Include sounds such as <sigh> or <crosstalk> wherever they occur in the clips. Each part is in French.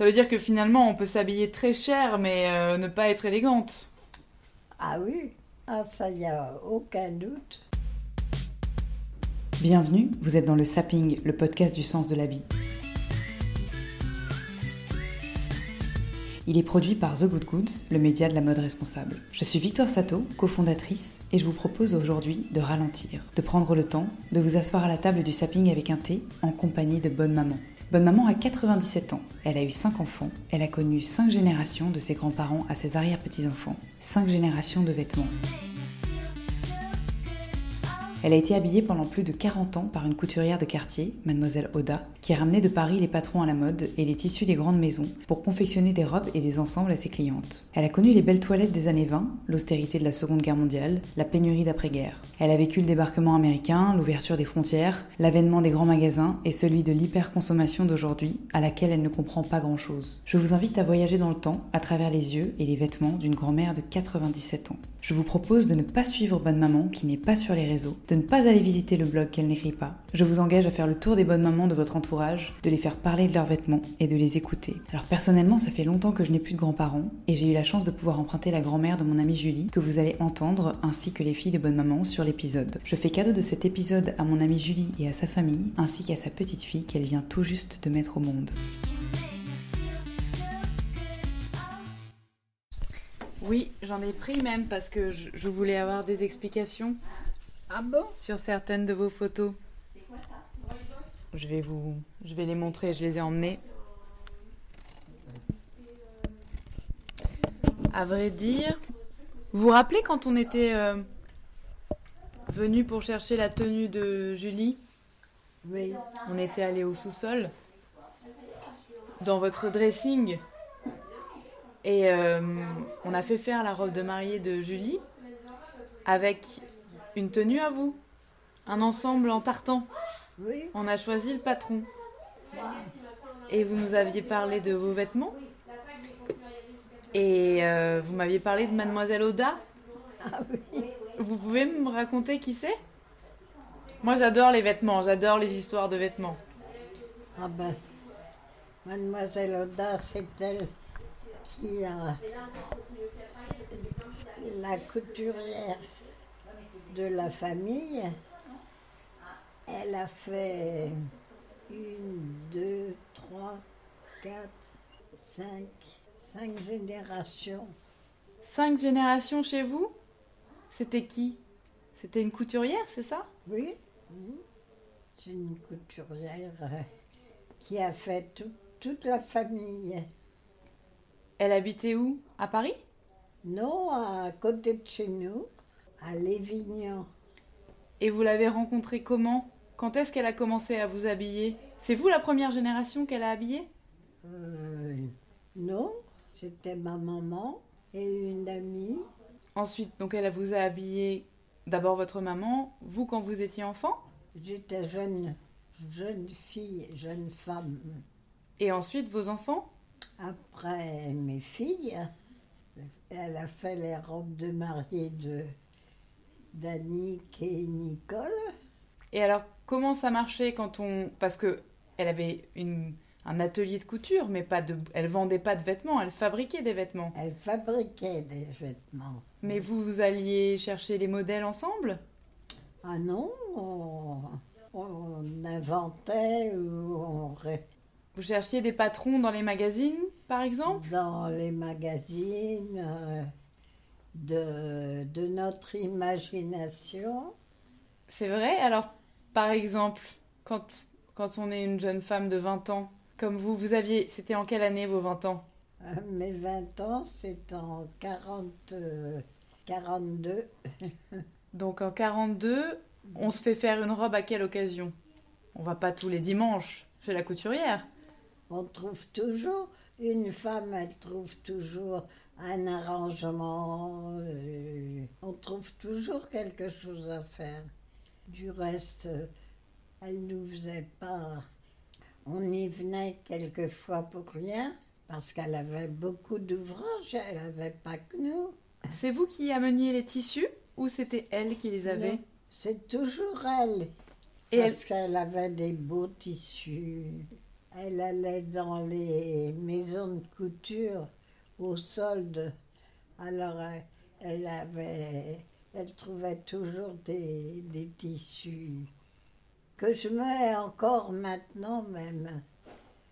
Ça veut dire que finalement, on peut s'habiller très cher, mais euh, ne pas être élégante. Ah oui, ah, ça, n'y a aucun doute. Bienvenue, vous êtes dans le Sapping, le podcast du sens de la vie. Il est produit par The Good Goods, le média de la mode responsable. Je suis Victoire Sato, cofondatrice, et je vous propose aujourd'hui de ralentir, de prendre le temps, de vous asseoir à la table du Sapping avec un thé en compagnie de Bonne Maman. Bonne Maman a 97 ans, elle a eu 5 enfants, elle a connu 5 générations de ses grands-parents à ses arrière-petits-enfants, 5 générations de vêtements. Elle a été habillée pendant plus de 40 ans par une couturière de quartier, mademoiselle Oda, qui a ramené de Paris les patrons à la mode et les tissus des grandes maisons pour confectionner des robes et des ensembles à ses clientes. Elle a connu les belles toilettes des années 20, l'austérité de la Seconde Guerre mondiale, la pénurie d'après-guerre. Elle a vécu le débarquement américain, l'ouverture des frontières, l'avènement des grands magasins et celui de l'hyperconsommation d'aujourd'hui à laquelle elle ne comprend pas grand-chose. Je vous invite à voyager dans le temps à travers les yeux et les vêtements d'une grand-mère de 97 ans. Je vous propose de ne pas suivre Bonne Maman qui n'est pas sur les réseaux, de ne pas aller visiter le blog qu'elle n'écrit pas. Je vous engage à faire le tour des bonnes mamans de votre entourage, de les faire parler de leurs vêtements et de les écouter. Alors personnellement, ça fait longtemps que je n'ai plus de grands-parents et j'ai eu la chance de pouvoir emprunter la grand-mère de mon amie Julie que vous allez entendre ainsi que les filles de bonne maman sur l'épisode. Je fais cadeau de cet épisode à mon amie Julie et à sa famille ainsi qu'à sa petite fille qu'elle vient tout juste de mettre au monde. Oui, j'en ai pris même parce que je, je voulais avoir des explications Ah bon? sur certaines de vos photos. Je vais vous, je vais les montrer. Je les ai emmenées. À vrai dire, vous vous rappelez quand on était euh, venu pour chercher la tenue de Julie? Oui. On était allé au sous-sol dans votre dressing et euh, on a fait faire la robe de mariée de Julie avec une tenue à vous, un ensemble en tartan. Oui. On a choisi le patron. Et vous nous aviez parlé de vos vêtements. Et euh, vous m'aviez parlé de Mademoiselle Oda. Ah oui. Vous pouvez me raconter qui c'est? Moi j'adore les vêtements, j'adore les histoires de vêtements. Ah ben, Mademoiselle Oda, c'est elle qui a la couturière de la famille. Elle a fait une, deux, trois, quatre, cinq, cinq générations. Cinq générations chez vous? C'était qui? C'était une couturière, c'est ça? Oui, c'est une couturière qui a fait tout- toute la famille. Elle habitait où? À Paris? Non, à côté de chez nous, à Lévignan. Et vous l'avez rencontrée comment? Quand est-ce qu'elle a commencé à vous habiller? C'est vous la première génération qu'elle a habillée? Euh, non, c'était ma maman et une amie. Ensuite, donc elle vous a habillé d'abord votre maman, vous quand vous étiez enfant, J'étais jeune, jeune fille, jeune femme. et ensuite vos enfants? Après mes filles, elle a fait les robes de mariée de d'Annick et Nicole. Et alors, comment ça marchait quand on... Parce que elle avait une, un atelier de couture, mais pas de... Elle vendait pas de vêtements, elle fabriquait des vêtements. Elle fabriquait des vêtements. Mais vous, vous alliez chercher les modèles ensemble? Ah non, on, on inventait ou on ré- Vous cherchiez des patrons dans les magazines, par exemple? Dans les magazines euh, de, de notre imagination. C'est vrai? Alors, par exemple, quand, quand on est une jeune femme de 20 ans, comme vous, vous aviez... C'était en quelle année vos 20 ans? Euh, Mes 20 ans, c'est en 40, euh, 42. Donc en 42, on se fait faire une robe à quelle occasion? On va pas tous les dimanches. chez la couturière. On trouve toujours, une femme, elle trouve toujours un arrangement, euh, on trouve toujours quelque chose à faire. Du reste, euh, elle nous faisait pas. On y venait quelquefois pour rien, parce qu'elle avait beaucoup d'ouvrages, elle n'avait pas que nous. C'est vous qui ameniez les tissus ou c'était elle qui les avait? C'est toujours elle. Et elle- parce qu'elle avait des beaux tissus. Elle allait dans les maisons de couture au solde. Alors elle- elle avait, elle trouvait toujours des, des tissus que je mets encore maintenant même.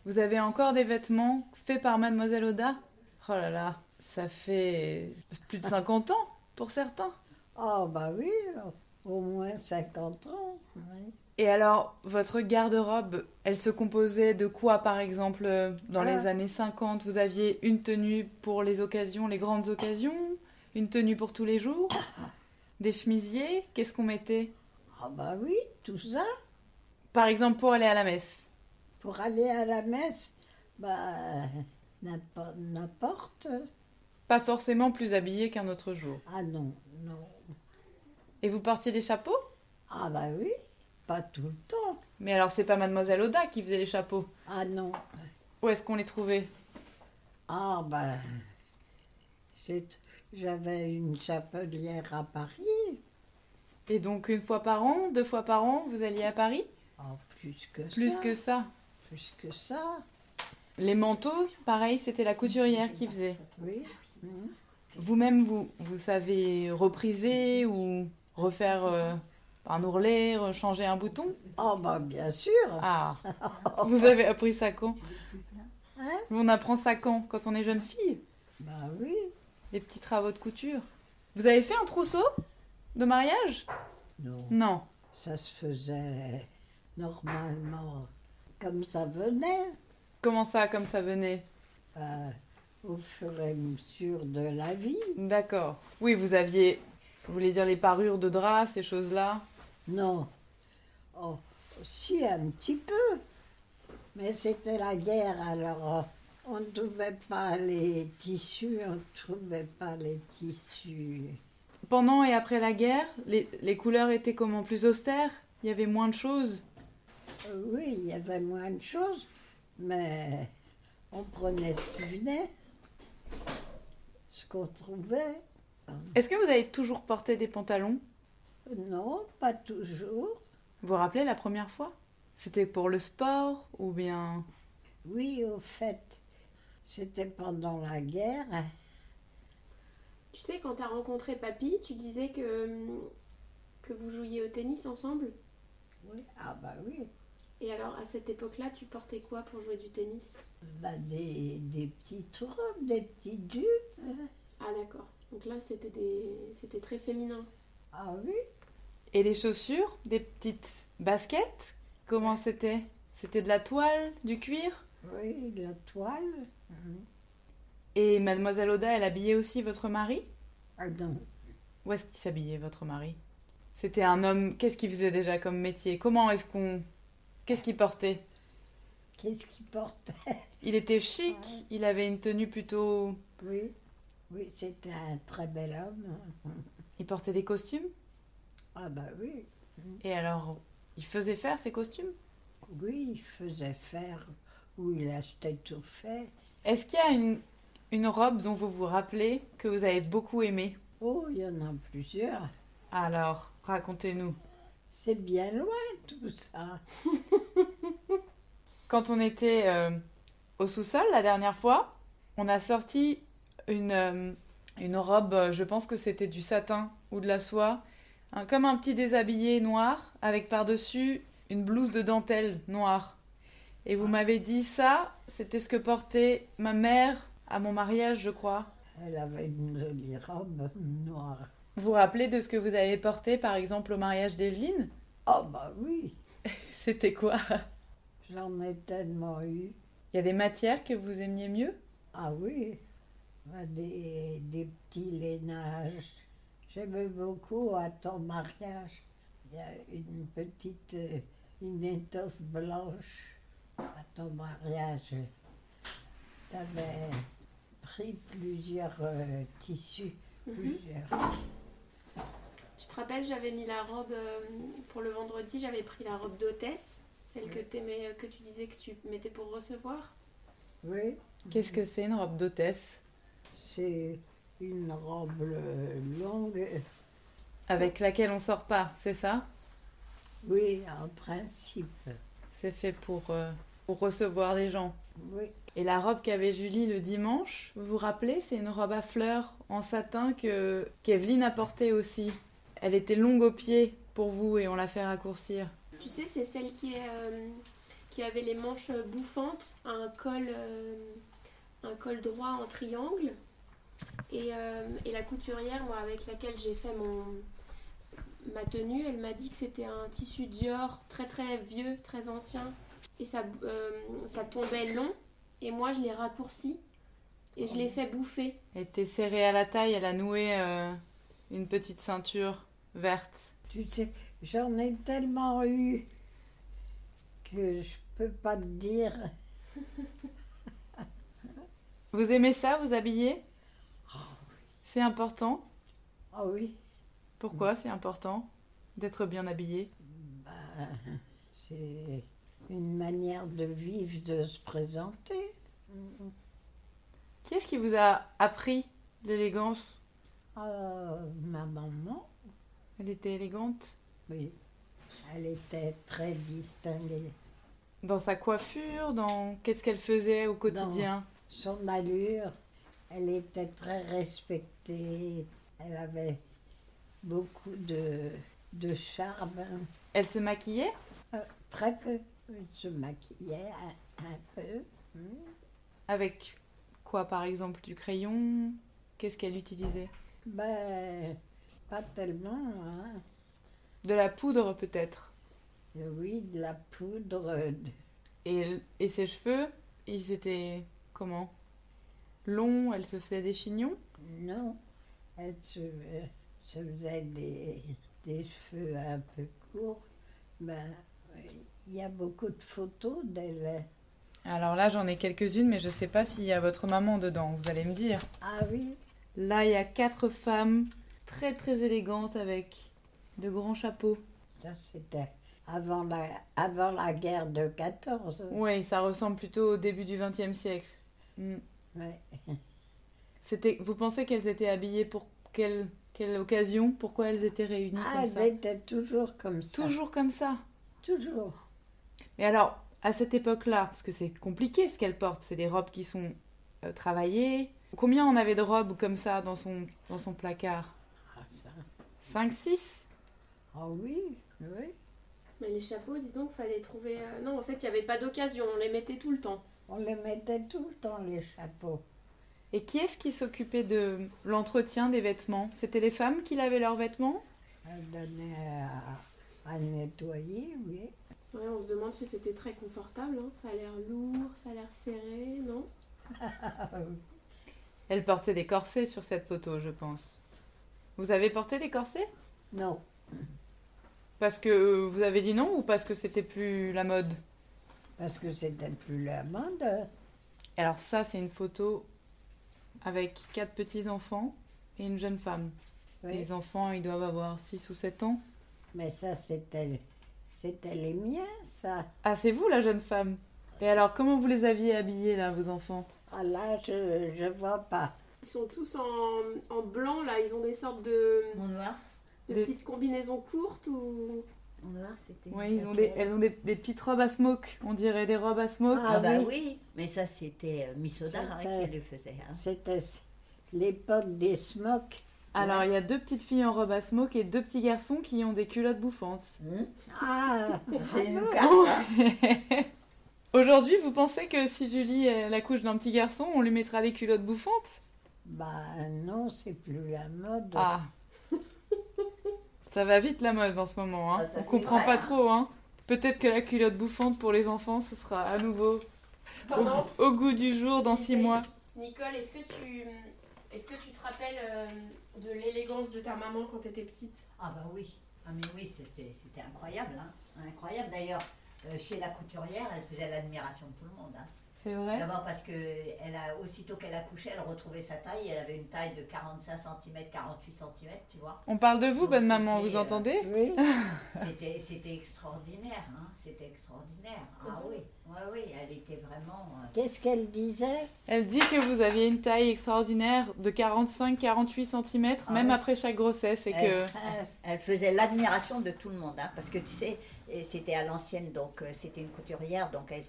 Vous avez encore des vêtements faits par Mademoiselle Oda Oh là là, ça fait plus de 50 ans pour certains. Ah bah oui, au moins 50 ans. oui. Et alors, votre garde-robe, elle se composait de quoi par exemple euh, Dans Ah. les années 50, vous aviez une tenue pour les occasions, les grandes occasions Une tenue pour tous les jours <coughs> Des chemisiers Qu'est-ce qu'on mettait? Ah bah oui, tout ça. Par exemple, pour aller à la messe Pour aller à la messe, bah, n'importe. n'importe. Pas forcément plus habillé qu'un autre jour. Ah non, non. Et vous portiez des chapeaux? Ah bah oui, pas tout le temps. Mais alors, c'est pas Mademoiselle Oda qui faisait les chapeaux. Ah non. Où est-ce qu'on les trouvait Ah bah, j'ai- j'avais une chapelière à Paris. Et donc, une fois par an, deux fois par an, vous alliez à Paris Oh, plus que Plus ça. que ça. Plus que ça, Les manteaux, pareil, c'était la couturière qui faisait. oui. Vous-même, vous, vous savez repriser ou refaire euh, un ourlet, changer un bouton Oh bah bien sûr. Ah <laughs> Vous avez appris ça quand Hein On apprend ça quand Quand on est jeune fille Bah oui. Les petits travaux de couture. Vous avez fait un trousseau de mariage Non, Non. ça se faisait normalement comme ça venait. Comment ça, comme ça venait euh, au fur et à mesure de la vie. D'accord. Oui, vous aviez, vous voulez dire les parures de drap, ces choses-là Non. Oh, si, un petit peu. Mais c'était la guerre, alors euh, on ne trouvait pas les tissus, on ne trouvait pas les tissus. Pendant et après la guerre, les, les couleurs étaient comment? Plus austères? Il y avait moins de choses? Euh, oui, il y avait moins de choses, mais on prenait ce qui venait, ce qu'on trouvait. Est-ce que vous avez toujours porté des pantalons? Non, pas toujours. Vous vous rappelez la première fois? C'était pour le sport ou bien... Oui, au fait, c'était pendant la guerre. Tu sais, quand t'as rencontré Papy, tu disais que, que vous jouiez au tennis ensemble? Oui, ah bah oui. Et alors, à cette époque-là, tu portais quoi pour jouer du tennis? Bah, des, des petites robes, des petites jupes. Ah d'accord. Donc là, c'était des... c'était très féminin. Ah oui, Et les chaussures Des petites baskets Comment c'était? C'était de la toile Du cuir? Oui, la toile. Et Mademoiselle Oda, elle habillait aussi votre mari? Ah non, Où est-ce qu'il s'habillait, votre mari? C'était un homme... Qu'est-ce qu'il faisait déjà comme métier? Comment est-ce qu'on... Qu'est-ce qu'il portait? Qu'est-ce qu'il portait? Il était chic, il avait une tenue plutôt... Oui, oui, c'était un très bel homme. Il portait des costumes? Ah bah oui, Et alors, il faisait faire ses costumes? Oui, il faisait faire ou il achetait tout fait. Est-ce qu'il y a une, une robe dont vous vous rappelez que vous avez beaucoup aimée? Oh, il y en a plusieurs. Alors, racontez-nous. C'est bien loin tout ça. <laughs> Quand on était euh, au sous-sol la dernière fois, on a sorti une, euh, une robe, je pense que c'était du satin ou de la soie, un- comme un petit déshabillé noir, avec par-dessus une blouse de dentelle noire. Et vous m'avez dit ça, c'était ce que portait ma mère à mon mariage, je crois. Elle avait une jolie robe noire. Vous vous rappelez de ce que vous avez porté, par exemple, au mariage d'Evelyne? Oh bah oui, <laughs> C'était quoi? J'en ai tellement eu. Il y a des matières que vous aimiez mieux? Ah oui, bah, des, des petits lainages. J'aimais beaucoup à ton mariage. Il y a une petite, euh, une étoffe blanche. ton mariage, tu avais pris plusieurs euh, tissus. Mhm. Plusieurs. Je te rappelle, j'avais mis la robe euh, pour le vendredi, j'avais pris la robe d'hôtesse, celle que, que tu disais que tu mettais pour recevoir. Oui, Qu'est-ce que c'est une robe d'hôtesse? C'est une robe euh, longue. Avec laquelle on sort pas, c'est ça? Oui, en principe. C'est fait pour, euh, pour recevoir les gens. Oui, Et la robe qu'avait Julie le dimanche, vous vous rappelez, c'est une robe à fleurs en satin que qu'Evelyne a portée aussi. Elle était longue aux pieds pour vous et on l'a fait raccourcir. Tu sais, c'est celle qui, est, euh, qui avait les manches bouffantes, un col, euh, un col droit en triangle. Et, euh, et la couturière, moi, avec laquelle j'ai fait mon, ma tenue, elle m'a dit que c'était un tissu Dior très très vieux, très ancien. Et ça, euh, ça tombait long. Et moi, je l'ai raccourci. Et je l'ai fait bouffer. Elle était serrée à la taille, elle a noué euh, une petite ceinture verte. tu sais, j'en ai tellement eu que je peux pas te dire. Vous aimez ça, vous habiller? C'est important. Ah oui, Pourquoi c'est important d'être bien habillé? Ben, c'est une manière de vivre, de se présenter. Qui est-ce qui vous a appris l'élégance? Ah, ma maman, Elle était élégante? Oui, elle était très distinguée. Dans sa coiffure, dans qu'est-ce qu'elle faisait au quotidien? Son allure, elle était très respectée. Elle avait beaucoup de, de charme. Elle se maquillait? Euh, très peu. Elle se maquillait un, un peu. Hmm. Avec quoi par exemple Du crayon? Qu'est-ce qu'elle utilisait? Ben, pas tellement. Hein. De la poudre peut-être? Euh, Oui, de la poudre. et, et ses cheveux, ils étaient comment? Longs, elle se faisait des chignons? Non, elle se, euh, se faisait des, des cheveux un peu courts. Ben, il y a beaucoup de photos d'elle. Alors là j'en ai quelques-unes mais je sais pas s'il y a votre maman dedans, vous allez me dire. Ah oui, Là il y a quatre femmes très très élégantes avec de grands chapeaux. ça c'était avant la, avant la guerre de 14. Oui, ça ressemble plutôt au début du XXe siècle. Hmm. Ouais. C'était, vous pensez qu'elles étaient habillées pour quelle, quelle occasion? Pourquoi elles étaient réunies Ah, comme elles ça? étaient toujours comme ça. Toujours comme ça. Toujours. Mais alors, à cette époque-là, parce que c'est compliqué ce qu'elles portent, c'est des robes qui sont euh, travaillées. Combien on avait de robes comme ça dans son, dans son placard? Ah, ça. 5, 6 Ah oui, oui. Mais les chapeaux, dis donc, fallait trouver. euh, Non, en fait, il n'y avait pas d'occasion, on les mettait tout le temps. On les mettait tout le temps, les chapeaux. Et qui est-ce qui s'occupait de l'entretien des vêtements? C'était les femmes qui lavaient leurs vêtements? Elle donnait à, à nettoyer, oui. Ouais, on se demande si c'était très confortable. hein. Ça a l'air lourd, ça a l'air serré, non? <laughs> Elles portaient des corsets sur cette photo, je pense. Vous avez porté des corsets? Non, Parce que euh, vous avez dit non ou parce que c'était plus la mode? Parce que c'était plus la mode. Alors ça, c'est une photo avec quatre petits-enfants et une jeune femme. Oui. Les enfants, ils doivent avoir 6 ou 7 ans. Mais ça, c'était, c'était les miens, ça. Ah, c'est vous la jeune femme Et alors, comment vous les aviez habillés, là, vos enfants? Ah là, je je vois pas. Ils sont tous en, en blanc, là. Ils ont des sortes de, noir de Des- petites combinaisons courtes ou. Mon noir, c'était. Oui, ils ont des, elles ont des, des petites robes à smoke. On dirait des robes à smoke. Ah, Ah bah oui. oui. mais ça c'était euh, Miss Oda hein, qui le faisait. hein. C'était l'époque des smocks. Alors, il y a deux petites filles en robe à smoke et deux petits garçons qui ont des culottes bouffantes. Hmm? Ah, carte, hein. <laughs> <laughs> Aujourd'hui, vous pensez que si Julie elle accouche d'un petit garçon, on lui mettra des culottes bouffantes? Bah non, c'est plus la mode. Ah Ça va vite la mode en ce moment, hein. Ah, ça, on comprend vrai, pas hein. trop, hein. Peut-être que la culotte bouffante pour les enfants, ce sera à nouveau au, au goût du jour dans six mois. Nicole, est-ce que tu. Est-ce que tu te rappelles euh, de l'élégance de ta maman quand t'étais petite? Ah bah oui. Ah mais oui, c'était c'était incroyable. Hein. Incroyable d'ailleurs. euh, chez la couturière, elle faisait l'admiration de tout le monde. hein. C'est vrai D'abord parce que elle a, aussitôt qu'elle accouchait, elle retrouvait sa taille. Elle avait une taille de 45 cm, 48 cm, tu vois. On parle de vous, Donc, bonne maman, vous euh, entendez <laughs> Oui, C'était, c'était extraordinaire, hein. C'était extraordinaire. Ah oui, oui, oui, elle était vraiment. euh, qu'est-ce qu'elle disait? Elle dit que vous aviez une taille extraordinaire de 45-48 cm, Ah même ouais. après chaque grossesse, et que... Elle, <laughs> elle faisait l'admiration de tout le monde, hein, parce que tu sais, c'était à l'ancienne, donc euh, c'était une couturière, donc elle-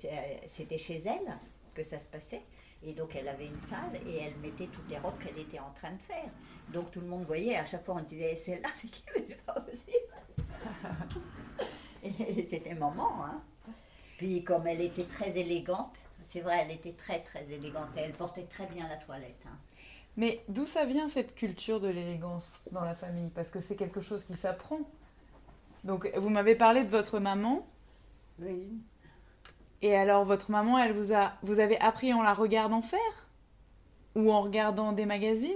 c'était chez elle que ça se passait. Et donc elle avait une salle et elle mettait toutes les robes qu'elle était en train de faire. Donc tout le monde voyait, à chaque fois on disait, celle-là, c'est qui? Mais c'est pas possible. <laughs> et c'était maman. Hein. Puis comme elle était très élégante, c'est vrai, elle était très très élégante et elle portait très bien la toilette. hein. Mais d'où ça vient cette culture de l'élégance dans la famille? Parce que c'est quelque chose qui s'apprend. Donc vous m'avez parlé de votre maman, Oui. et alors votre maman, elle vous a, vous avez appris en la regardant faire? Ou en regardant des magazines?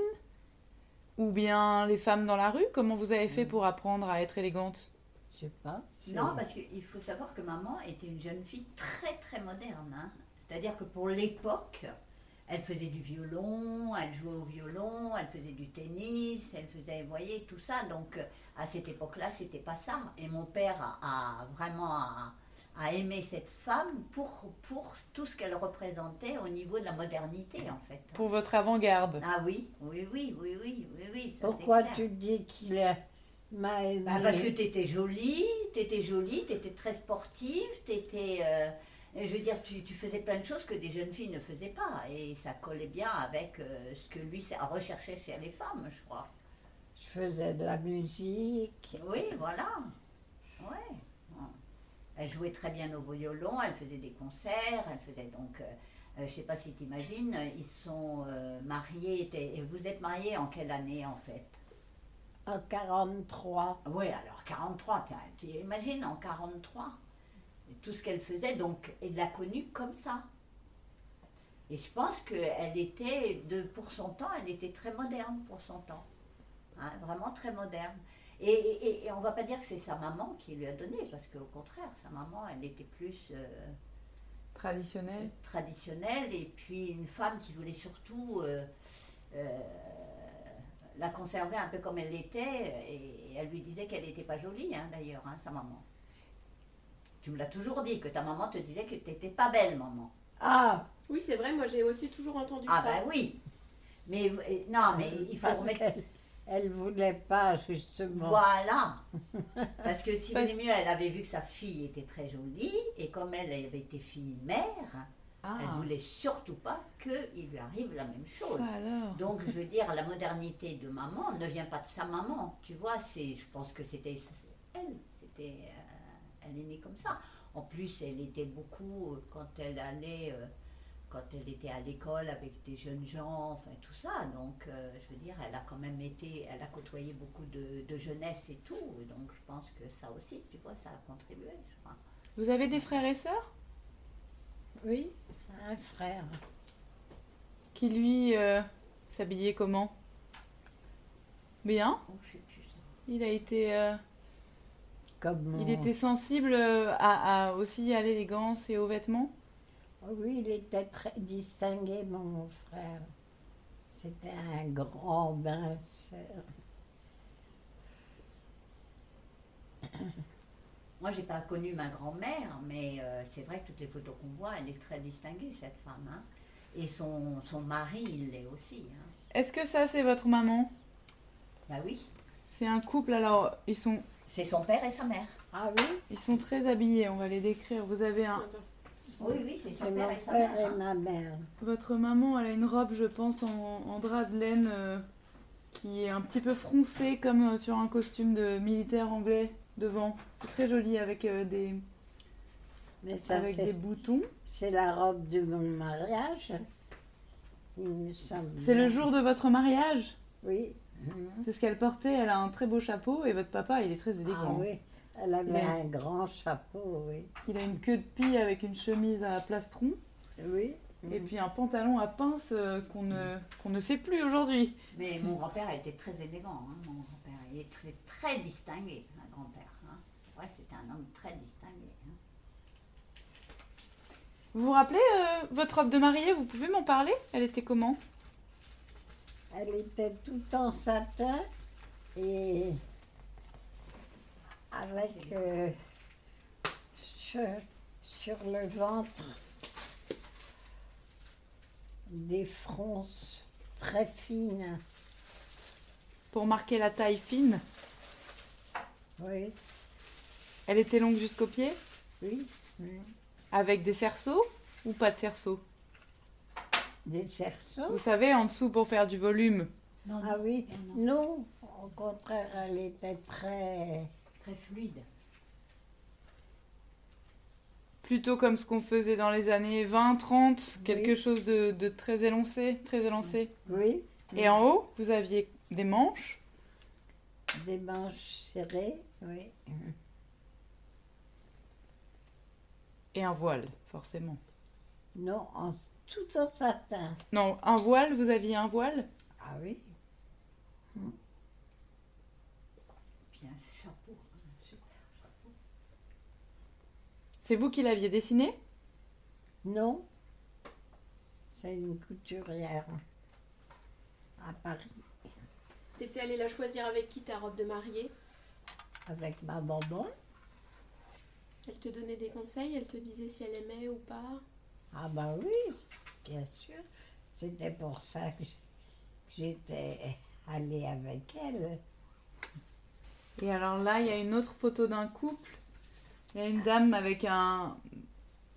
Ou bien les femmes dans la rue? Comment vous avez fait pour apprendre à être élégante? Je sais pas. Non, parce qu'il faut savoir que maman était une jeune fille très très moderne. hein. C'est-à-dire que pour l'époque, elle faisait du violon, elle jouait au violon, elle faisait du tennis, elle faisait, vous voyez, tout ça. Donc euh, à cette époque-là, c'était pas ça. Et mon père a, a vraiment a, a aimé cette femme pour, pour tout ce qu'elle représentait au niveau de la modernité, en fait. Pour votre avant-garde Ah oui, oui, oui, oui, oui, oui, oui. ça, c'est Pourquoi clair. tu dis qu'il a- m'a aimé Bah, parce que tu étais jolie, tu étais jolie, tu étais très sportive, tu je veux dire, tu, tu faisais plein de choses que des jeunes filles ne faisaient pas. Et ça collait bien avec euh, ce que lui recherchait chez les femmes, je crois. Je faisais de la musique. Oui, voilà. Ouais. Elle jouait très bien au violon, elle faisait des concerts, elle faisait donc. euh, euh, je sais pas si tu imagines, ils sont euh, mariés. et Vous êtes mariés en quelle année en fait? En 43. Oui, alors 43, tiens, tu imagines en 43, tout ce qu'elle faisait, donc elle l'a connue comme ça. Et je pense qu'elle était, de, pour son temps, elle était très moderne pour son temps. Hein, vraiment très moderne. Et, et, et on va pas dire que c'est sa maman qui lui a donné, parce qu'au contraire, sa maman, elle était plus euh, Traditionnelle traditionnelle, et puis une femme qui voulait surtout euh, euh, la conserver un peu comme elle l'était, et elle lui disait qu'elle n'était pas jolie, hein, d'ailleurs, hein, sa maman. Tu me l'as toujours dit, que ta maman te disait que tu n'étais pas belle, maman. Ah, Oui, c'est vrai, moi j'ai aussi toujours entendu Ah ça. ben oui. Mais euh, non, mais il faut parce remettre. elle voulait pas, justement. Voilà. <laughs> Parce que si Parce- mieux, elle avait vu que sa fille était très jolie, et comme elle avait été fille-mère, Ah, elle voulait surtout pas qu'il lui arrive la même chose. alors Donc, je veux dire, la modernité de maman ne vient pas de sa maman. Tu vois, c'est, je pense que c'était elle. C'était, euh, elle est née comme ça. En plus, elle était beaucoup euh, quand elle allait, euh, quand elle était à l'école avec des jeunes gens, enfin tout ça. Donc, euh, je veux dire, elle a quand même été, elle a côtoyé beaucoup de, de jeunesse et tout. Et donc, je pense que ça aussi, tu vois, ça a contribué. Je crois. Vous avez des frères et sœurs? Oui, un frère. qui lui euh, s'habillait comment? Bien? Oh, je sais plus ça. Il a été, euh, Comme il était sensible euh, à, à- aussi à l'élégance et aux vêtements? Oh Oui, il était très distingué, mon frère. C'était un grand minceur. <coughs> Moi, j'ai pas connu ma grand-mère, mais euh, c'est vrai que toutes les photos qu'on voit, elle est très distinguée, cette femme. hein. Et son, son mari, il l'est aussi. hein. Est-ce que ça c'est votre maman? Bah oui, C'est un couple alors ils sont c'est son père et sa mère. Ah oui, ils sont très habillés. On va les décrire. Vous avez un. Oui, oui, c'est son mon père et sa père mère. et ma mère. Votre maman, elle a une robe, je pense, en, en drap de laine euh, qui est un petit peu froncée comme euh, sur un costume de militaire anglais devant. C'est très joli avec, euh, des, Mais ça, avec des boutons. c'est la robe de mon mariage. Il me semble. C'est le jour de votre mariage? Oui. C'est ce qu'elle portait. Elle a un très beau chapeau et votre papa, il est très Ah élégant. oui. Elle avait un grand chapeau, oui. Il a une queue de pie avec une chemise à plastron Oui. et puis un pantalon à pince euh, qu'on ne, fait plus aujourd'hui. Mais mon grand-père était très élégant, hein, mon grand-père. Il est très, très distingué, mon grand-père. hein. Ouais, c'était un homme très distingué. hein. Vous vous rappelez euh, votre robe de mariée Vous pouvez m'en parler? Elle était comment? Elle était tout en satin et avec euh, sur, sur le ventre des fronces très fines. Pour marquer la taille fine? Oui, Elle était longue jusqu'aux pieds? Oui. oui. Avec des cerceaux ou pas de cerceaux? Des cerceaux. Vous savez, en dessous pour faire du volume. Non, non, Ah oui, non, non. non, au contraire, elle était très... Très fluide. Plutôt comme ce qu'on faisait dans les années 20, 30, quelque chose de, de très élancé, très élancé. Oui, Et en haut, vous aviez des manches. des manches serrées, oui. Et un voile, forcément. Non, en, tout en satin. Non, un voile, vous aviez un voile? Ah oui, Puis un chapeau. un super chapeau. C'est vous qui l'aviez dessiné? Non, c'est une couturière à Paris T'étais allée la choisir avec qui ta robe de mariée? Avec ma maman. Elle te donnait des conseils, elle te disait si elle aimait ou pas? Ah bah oui, bien sûr. C'était pour ça que j'étais allée avec elle. Et alors là, il y a une autre photo d'un couple. Il y a une dame avec un,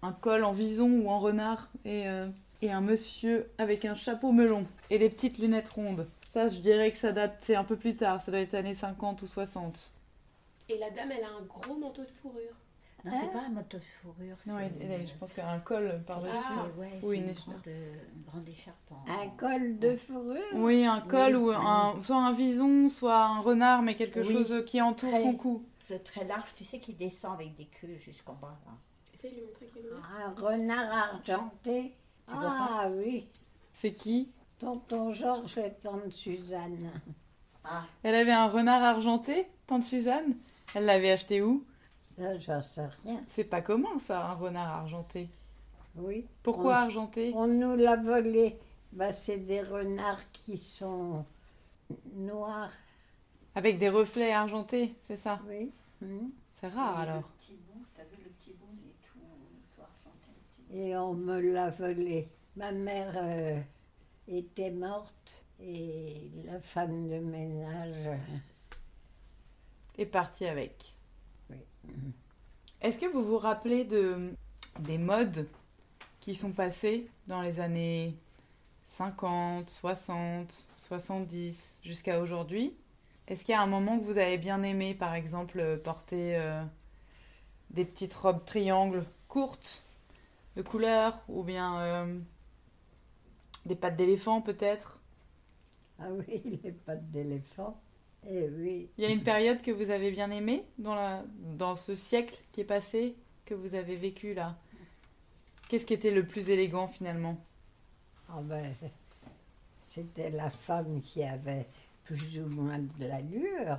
un col en vison ou en renard et, euh, et un monsieur avec un chapeau melon et des petites lunettes rondes. Ça, je dirais que ça date, c'est un peu plus tard, ça doit être années 50 ou 60. Et la dame, elle a un gros manteau de fourrure. Non, Hein c'est pas un manteau de fourrure. Non, je pense qu'elle a un col par-dessus. Ah, ouais, ou c'est une une, écharpe. grande, une grande écharpe. en- Un col de fourrure? Oui, un col Oui, ou un, soit un vison, soit un renard, mais quelque Oui. chose qui entoure Très- son cou. C'est très large, tu sais, qui descend avec des queues jusqu'en bas. là. Essaye de lui montrer lunettes. Un renard argenté. Tu Ah oui, C'est qui? Tonton Georges et tante Suzanne. Ah, Elle avait un renard argenté, tante Suzanne? Elle l'avait acheté où? Ça, j'en sais rien. C'est pas commun ça, un renard argenté. Oui. Pourquoi On- argenté? On nous l'a volé. Bah, c'est des renards qui sont noirs. Avec des reflets argentés, c'est ça? Oui. Hmm. C'est rare et le alors. petit bout, t'as vu le petit bout, il est tout, tout argenté. le bout. Et on me l'a volé. Ma mère euh, était morte et la femme de ménage. Et parti avec. Est-ce que vous vous rappelez de, des modes qui sont passées dans les années 50, 60, 70 jusqu'à aujourd'hui? Est-ce qu'il y a un moment que vous avez bien aimé, par exemple, euh, porter euh, des petites robes triangles courtes de couleur ou bien euh, des pattes d'éléphant peut-être? Ah oui, <laughs> les pattes d'éléphant. Eh oui. Il y a une période que vous avez bien aimée dans, la, dans ce siècle qui est passé, que vous avez vécu là? Qu'est-ce qui était le plus élégant finalement? Ah ben, c'était la femme qui avait plus ou moins de l'allure.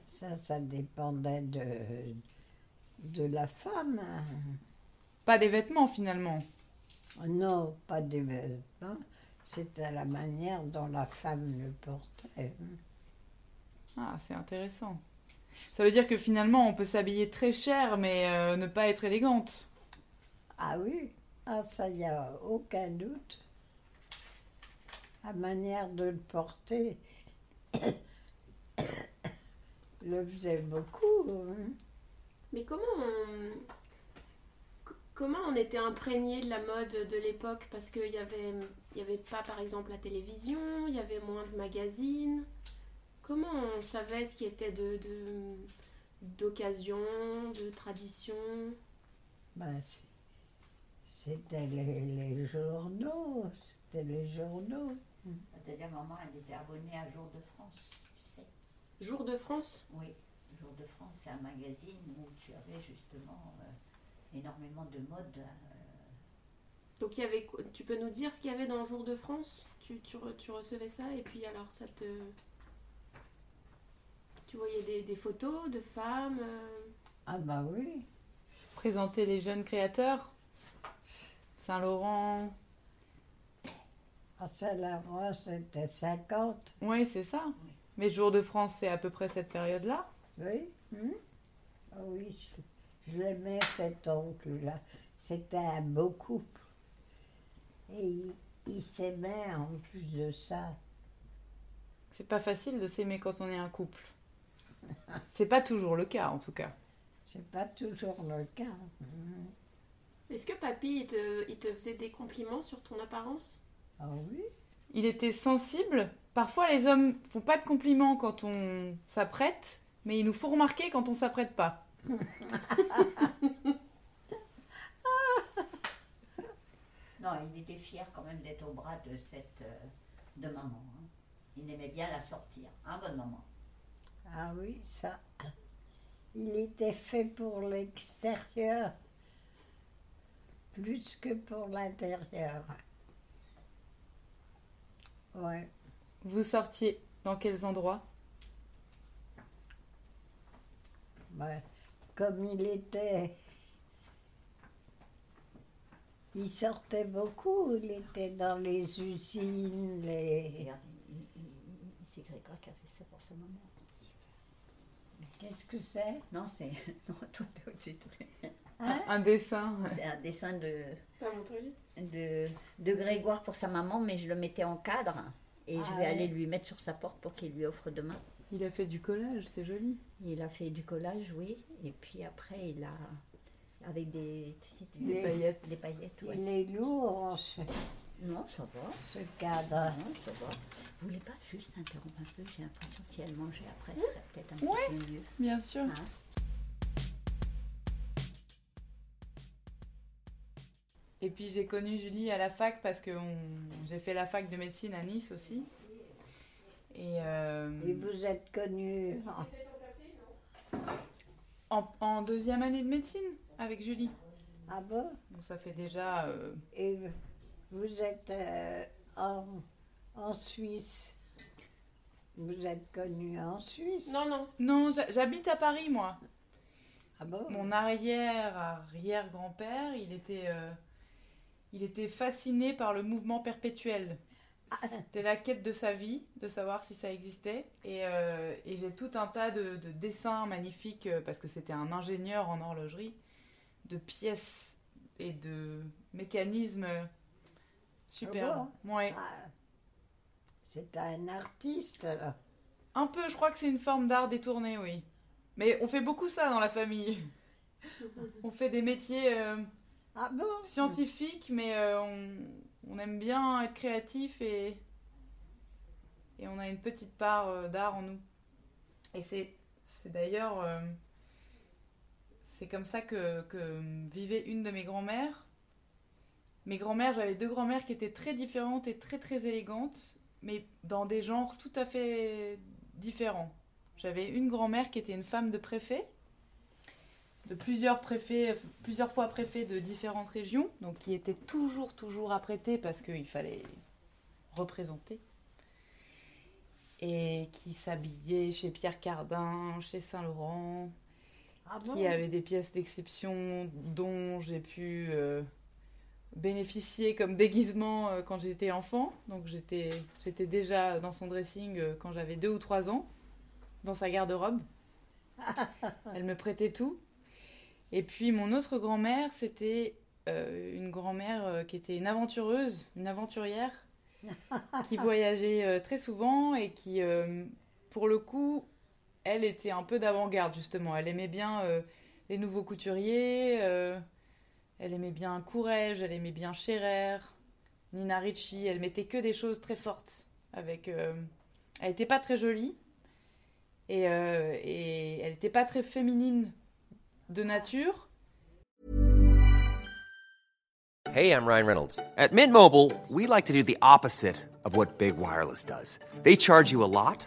Ça, ça dépendait de, de la femme. Pas des vêtements finalement? Oh Non, pas des vêtements. C'était la manière dont la femme le portait. Ah, c'est intéressant. Ça veut dire que finalement on peut s'habiller très cher mais euh, ne pas être élégante. Ah oui, ah, ça, il n'y a aucun doute. La manière de le porter <coughs> le faisait beaucoup. hein. Mais comment on... Comment on était imprégné de la mode de l'époque? Parce qu'il y avait, il y avait pas, par exemple, la télévision, il y avait moins de magazines. Comment on savait ce qui était de, d'occasion, de tradition? Ben, c'était les, les journaux, c'était les journaux. C'est-à-dire, maman, elle était abonnée à Jour de France, tu sais. Jour de France? Oui, Jour de France, c'est un magazine où tu avais justement euh, énormément de mode. euh, Donc il y avait quoi- tu peux nous dire ce qu'il y avait dans Jour de France? Tu, tu, re- tu recevais ça et puis alors ça te... Tu voyais des, des photos de femmes euh, Ah bah oui, Présenter les jeunes créateurs. Saint-Laurent. À Saint-Laurent, c'était 50. Oui, c'est ça. Mais Jour de France, c'est à peu près cette période-là. Oui. hmm? Ah oui, je, je l'aimais cet oncle-là. C'était un beau couple. Et il, il s'aimait en plus de ça. C'est pas facile de s'aimer quand on est un couple. <laughs> C'est pas toujours le cas, en tout cas. C'est pas toujours le cas. Hmm. Est-ce que papy, il te, il te faisait des compliments sur ton apparence? Ah oui Il était sensible. Parfois, les hommes font pas de compliments quand on s'apprête, mais ils nous font remarquer quand on s'apprête pas. <laughs> Non, il était fier quand même d'être au bras de cette euh, de maman. hein. Il aimait bien la sortir, hein, bonne maman. Ah oui, ça. Il était fait pour l'extérieur plus que pour l'intérieur. Ouais. Vous sortiez dans quels endroits? Ouais. Comme il était. Il sortait beaucoup, il était dans les usines, les. C'est Grégoire qui a fait ça pour sa maman. Qu'est-ce que c'est? Non, c'est. <laughs> Non, toi, t'es au-dessus de tout. Hein? Un dessin. C'est un dessin de, Pas montré de, de Grégoire pour sa maman, mais je le mettais en cadre. Et je Ah vais ouais. aller lui mettre sur sa porte pour qu'il lui offre demain. Il a fait du collage, c'est joli. Il a fait du collage, oui. Et puis après, il a. Avec des. tu sais, du- Des paillettes. Des paillettes, ouais. Il est lourd, Non, ça va. ce cadre. Non, ça va. Vous voulez pas juste s'interrompre un peu J'ai l'impression que si elle mangeait après, ce serait peut-être un petit peu mieux. Bien sûr. Hein Et puis j'ai connu Julie à la fac parce que on- j'ai fait la fac de médecine à Nice aussi. Et, euh, Et vous êtes connu. en, en deuxième année de médecine avec Julie. Ah bon? Donc ça fait déjà euh, Et vous êtes euh, en, en Suisse. Vous êtes connu en Suisse Non, non. Non, j'ha- j'habite à Paris, moi. Ah bon? Mon arrière-arrière-grand-père, il était, euh, il était fasciné par le mouvement perpétuel. C'était la quête de sa vie, de savoir si ça existait. Et, euh, et j'ai tout un tas de, de dessins magnifiques, parce que c'était un ingénieur en horlogerie, de pièces et de mécanismes superbes. Ouais. Ah, C'est un artiste alors. Un peu, je crois que c'est une forme d'art détourné, oui. Mais on fait beaucoup ça dans la famille. <laughs> on fait des métiers euh, Ah bon? scientifiques, mais euh, on, on aime bien être créatif et, et on a une petite part euh, d'art en nous. Et c'est, c'est d'ailleurs, c'est comme ça que, que vivait une de mes grand-mères. Mes grand-mères, j'avais deux grand-mères qui étaient très différentes et très très élégantes, mais dans des genres tout à fait différents. J'avais une grand-mère qui était une femme de préfet, de plusieurs préfets, plusieurs fois préfet de différentes régions, donc qui était toujours, toujours apprêtée parce qu'il fallait représenter. Et qui s'habillait chez Pierre Cardin, chez Saint-Laurent, Ah bon? qui avait des pièces d'exception dont j'ai pu euh, bénéficier comme déguisement euh, quand j'étais enfant. Donc j'étais, j'étais déjà dans son dressing euh, quand j'avais deux ou trois ans, dans sa garde-robe. <laughs> Elle me prêtait tout. Et puis mon autre grand-mère, c'était euh, une grand-mère qui était une aventureuse, une aventurière, qui <laughs> voyageait très souvent et qui, pour le coup, elle était un peu d'avant-garde justement. Elle aimait bien les nouveaux couturiers, elle aimait bien Courrèges, elle aimait bien Scherer, Nina Ricci. Elle mettait que des choses très fortes. Avec, euh, elle n'était pas très jolie et, euh, et elle n'était pas très féminine de nature. Hey, I'm Ryan Reynolds. At Mint Mobile, we like to do the opposite of what Big Wireless does. They charge you a lot,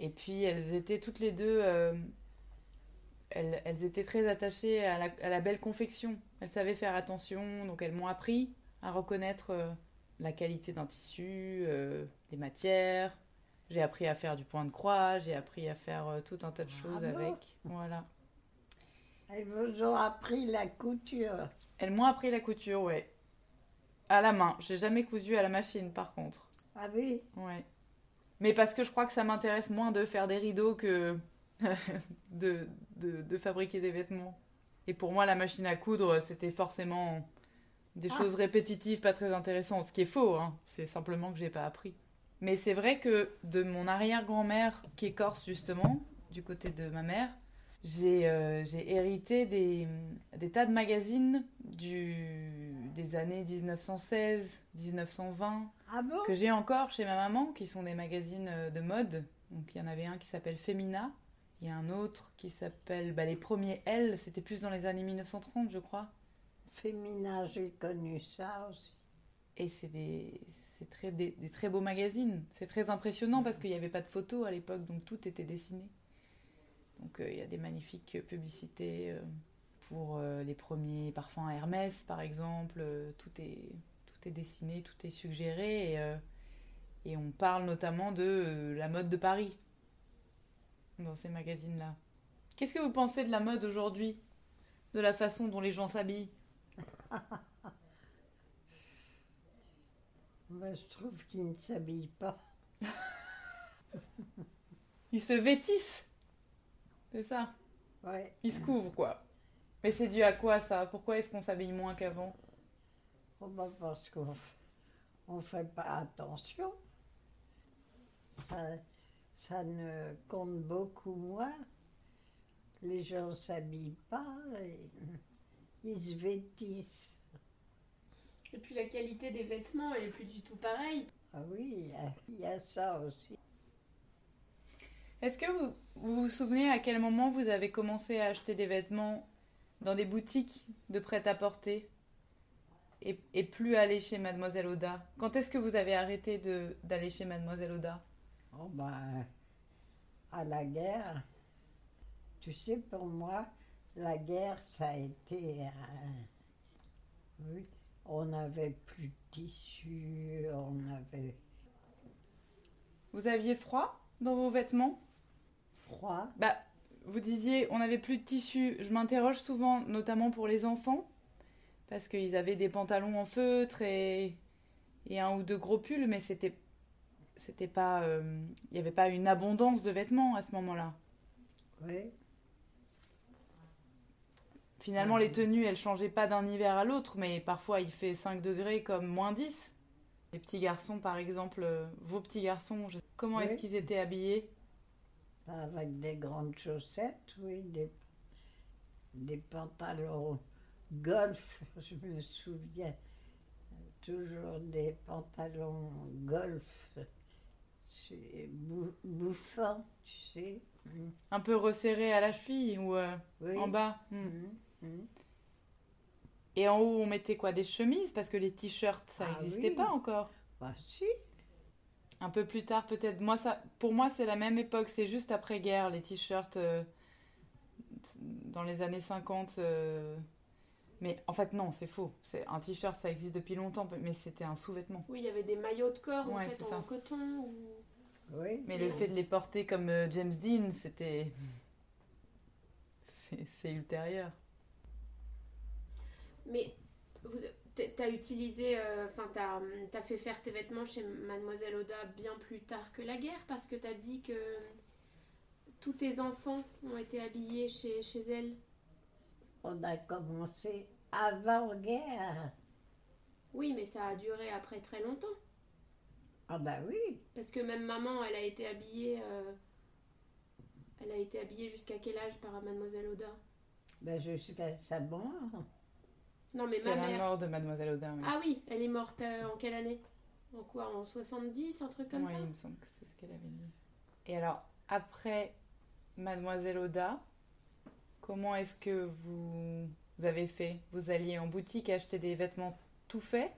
Et puis elles étaient toutes les deux, euh, elles, elles étaient très attachées à la, à la belle confection. Elles savaient faire attention, donc elles m'ont appris à reconnaître euh, la qualité d'un tissu, euh, des matières. J'ai appris à faire du point de croix, j'ai appris à faire euh, tout un tas de choses avec. Voilà. Elles vous ont appris la couture. Elles m'ont appris la couture, ouais. À la main. J'ai jamais cousu à la machine, par contre. Ah oui? Ouais. Mais parce que je crois que ça m'intéresse moins de faire des rideaux que <laughs> de, de, de fabriquer des vêtements. Et pour moi, la machine à coudre, c'était forcément des Ah. choses répétitives, pas très intéressantes. Ce qui est faux, hein. C'est simplement que j'ai pas appris. Mais c'est vrai que de mon arrière-grand-mère, qui est corse justement, du côté de ma mère, j'ai euh, j'ai hérité des, des tas de magazines du, des années 1916, 1920, Ah bon? que j'ai encore chez ma maman, qui sont des magazines euh, de mode. Donc il y en avait un qui s'appelle Femina, il y a un autre qui s'appelle bah, les premiers L, c'était plus dans les années 1930 je crois. Féminin, j'ai connu ça aussi. Et c'est des, très, des, des très beaux magazines. C'est très impressionnant parce qu'il n'y avait pas de photos à l'époque, donc tout était dessiné. Donc euh, il y a des magnifiques publicités euh, pour euh, les premiers parfums à Hermès, par exemple. Tout, est, tout est dessiné, tout est suggéré. Et, et on parle notamment de la mode de Paris dans ces magazines-là. Qu'est-ce que vous pensez de la mode aujourd'hui? De la façon dont les gens s'habillent? <laughs> Je trouve qu'ils ne s'habillent pas. Ils se vêtissent C'est ça Ouais. Ils se couvrent, quoi. Mais c'est dû à quoi, ça? Pourquoi est-ce qu'on s'habille moins qu'avant? Oh, bah, parce qu'on f- on fait pas attention. Ça, ça ne compte beaucoup moins. Les gens s'habillent pas, et ils se vêtissent. Et puis la qualité des vêtements, elle est plus du tout pareille. Ah oui, il y a- il y, a ça aussi. Est-ce que vous, vous vous souvenez à quel moment vous avez commencé à acheter des vêtements dans des boutiques de prêt-à-porter et, et plus aller chez Mademoiselle Oda? Quand est-ce que vous avez arrêté de- d'aller chez Mademoiselle Oda? Oh ben, à la guerre, tu sais, pour moi, la guerre, ça a été un... Oui, on n'avait plus de tissu, on avait Vous aviez froid dans vos vêtements? Froid. Bah, vous disiez, on n'avait plus de tissu. Je m'interroge souvent, notamment pour les enfants, parce qu'ils avaient des pantalons en feutre et, et un ou deux gros pulls, mais c'était, c'était pas, euh, il n'y avait pas une abondance de vêtements à ce moment-là. Oui, Finalement, les tenues, elles changeaient pas d'un hiver à l'autre, mais parfois il fait 5 degrés comme moins 10. Les petits garçons, par exemple, euh, vos petits garçons, je- comment Oui. est-ce qu'ils étaient habillés? Avec des grandes chaussettes, oui, des, des pantalons golf, <laughs> je me souviens, toujours des pantalons golf, bouffants, tu sais. Mm. Un peu resserrés à la cheville ou euh, Oui. en bas Hmm. Mm, mm. Et en haut, on mettait quoi? Des chemises? Parce que les t-shirts, ça Ah n'existait oui. pas encore. Bah si, Un peu plus tard, peut-être. Moi, ça, pour moi, c'est la même époque. C'est juste après-guerre, les t-shirts euh, dans les années 50. euh, Mais en fait, non, c'est faux. C'est un t-shirt, ça existe depuis longtemps, mais c'était un sous-vêtement. Oui, il y avait des maillots de corps en Ouais, fait c'est en ça. coton. Ou... oui. Mais le fait de les porter comme euh, James Dean, c'était. C'est ultérieur. Mais vous- t'as utilisé, euh, enfin t'as as fait faire tes vêtements chez Mademoiselle Oda bien plus tard que la guerre parce que t'as dit que tous tes enfants ont été habillés chez, chez elle. On a commencé avant-guerre. Oui, mais ça a duré après très longtemps. Ah bah oui, Parce que même maman, elle a été habillée. euh, Elle a été habillée jusqu'à quel âge par Mademoiselle Oda? Ben jusqu'à sa mort. Non, mais ma la mère. mort de Mademoiselle Audin. Oui. Ah oui, elle est morte euh, en quelle année? En quoi? En 70, un truc comme Ouais, ça? il me semble que c'est ce qu'elle avait dit. Et alors, après Mademoiselle Oda, comment est-ce que vous, vous avez fait? Vous alliez en boutique acheter des vêtements tout faits?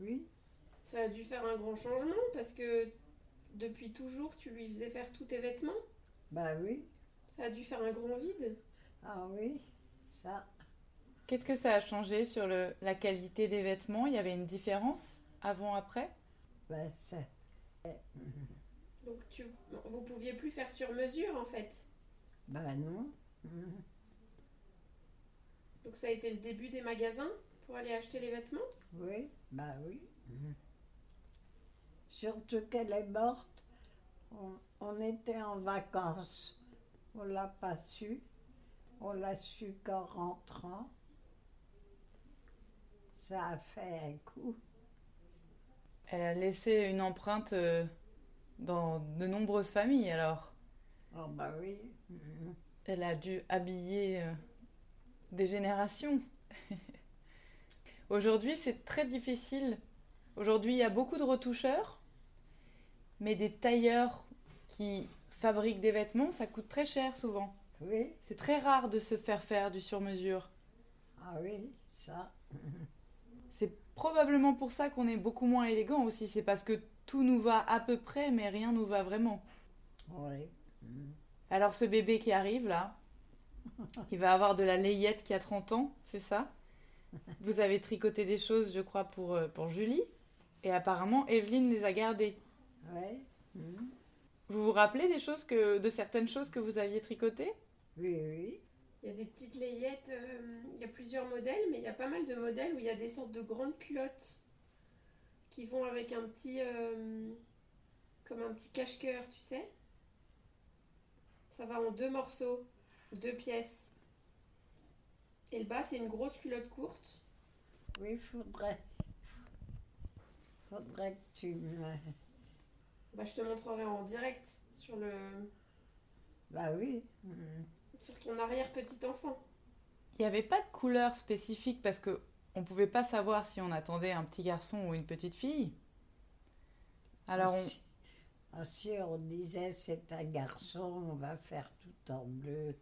Oui, Ça a dû faire un grand changement parce que depuis toujours, tu lui faisais faire tous tes vêtements? bah oui. Ça a dû faire un grand vide? Ah oui, ça. Qu'est-ce que ça a changé sur le, la qualité des vêtements? Il y avait une différence avant-après Ben, c'est. Donc tu, vous pouviez plus faire sur mesure en fait? Ben non. Donc ça a été le début des magasins pour aller acheter les vêtements? Oui, bah oui. Surtout qu'elle est morte. On, on était en vacances. On l'a pas su. On l'a su qu'en rentrant. Ça a fait un coup. Elle a laissé une empreinte euh, dans de nombreuses familles alors. Oh bah oui. Elle a dû habiller euh, des générations. <laughs> Aujourd'hui, c'est très difficile. Aujourd'hui, il y a beaucoup de retoucheurs, mais des tailleurs qui fabriquent des vêtements, ça coûte très cher souvent. Oui, C'est très rare de se faire faire du sur-mesure. ah oui, ça. <laughs> Probablement pour ça qu'on est beaucoup moins élégant aussi. C'est parce que tout nous va à peu près, mais rien nous va vraiment. Oui. Alors ce bébé qui arrive là, <laughs> il va avoir de la layette qui a 30 ans, c'est ça? Vous avez tricoté des choses, je crois, pour, euh, pour Julie. Et apparemment, Evelyne les a gardées. Mhm. Vous vous rappelez des choses que, de certaines choses que vous aviez tricotées? Oui, oui. Il y a des petites layettes, euh, il y a plusieurs modèles, mais il y a pas mal de modèles où il y a des sortes de grandes culottes qui vont avec un petit. euh, comme un petit cache-cœur, tu sais. Ça va en deux morceaux, deux pièces. Et le bas, c'est une grosse culotte courte. Oui, faudrait. Faudrait que tu me. Bah, je te montrerai en direct sur, le, Bah oui. Sur ton arrière-petit enfant. Il n'y avait pas de couleur spécifique parce que on pouvait pas savoir si on attendait un petit garçon ou une petite fille. Alors, Ah, on- si- ah, si on disait c'est un garçon, on va faire tout en bleu,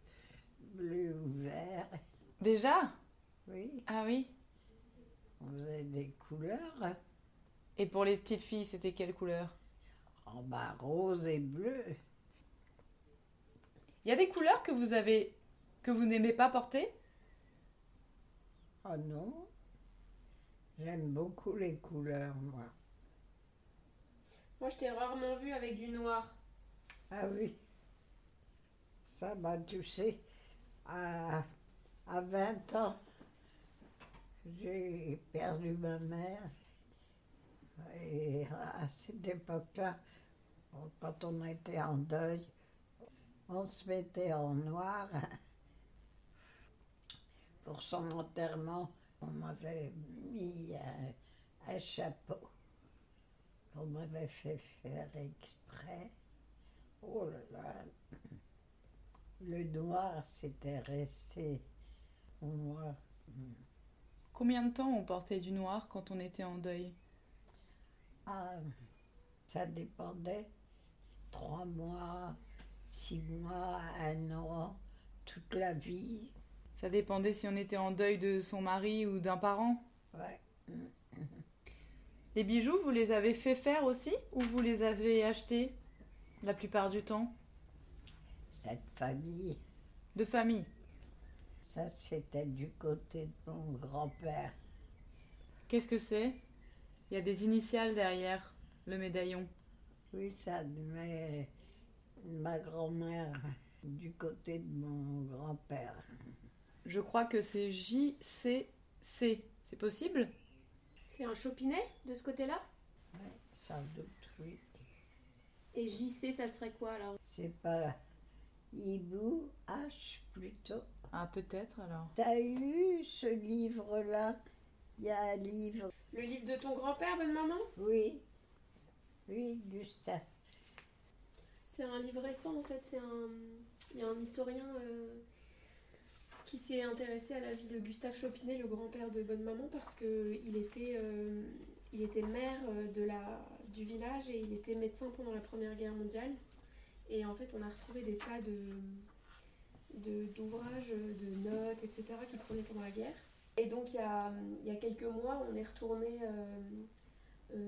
bleu ou vert. déjà? Oui, Ah oui on faisait des couleurs. Et pour les petites filles, c'était quelle couleur? En bas, rose et bleu. Il y a des couleurs que vous avez que vous n'aimez pas porter? Oh non. J'aime beaucoup les couleurs, moi. Moi, je t'ai rarement vu avec du noir. Ah oui. Ça, bah, tu sais, à, à 20 ans, j'ai perdu ma mère. Et à cette époque-là, quand on était en deuil, on se mettait en noir. Pour son enterrement, on m'avait mis un, un chapeau qu'on m'avait fait faire exprès. Oh là là. Le noir, c'était resté pour moi. Combien de temps on portait du noir quand on était en deuil? Ah, ça dépendait. Trois mois, six mois, un an, toute la vie. Ça dépendait si on était en deuil de son mari ou d'un parent. Ouais. Les bijoux, vous les avez fait faire aussi ou vous les avez achetés la plupart du temps? Cette famille, De famille. ça c'était du côté de mon grand-père. Qu'est-ce que c'est? Il y a des initiales derrière le médaillon. Oui, ça mais ma grand-mère du côté de mon grand-père. Je crois que c'est JCC. C'est possible? C'est un chopinet de ce côté-là? Ouais, sans doute, oui. Et JC, ça serait quoi alors? C'est pas Hibou H plutôt. Ah, peut-être alors. T'as eu ce livre-là? Il y a un livre. Le livre de ton grand-père, bonne maman? Oui. Oui, Gustave. C'est un livre récent en fait. C'est un, il y a un historien euh, qui s'est intéressé à la vie de Gustave Chopinet, le grand-père de Bonne Maman, parce que il était, euh, était maire euh, de la, du village et il était médecin pendant la Première Guerre mondiale. Et en fait, on a retrouvé des tas de d'ouvrages, de, notes, etc. qu'il prenait pendant la guerre. Et donc, il y a, il y a quelques mois, on est retourné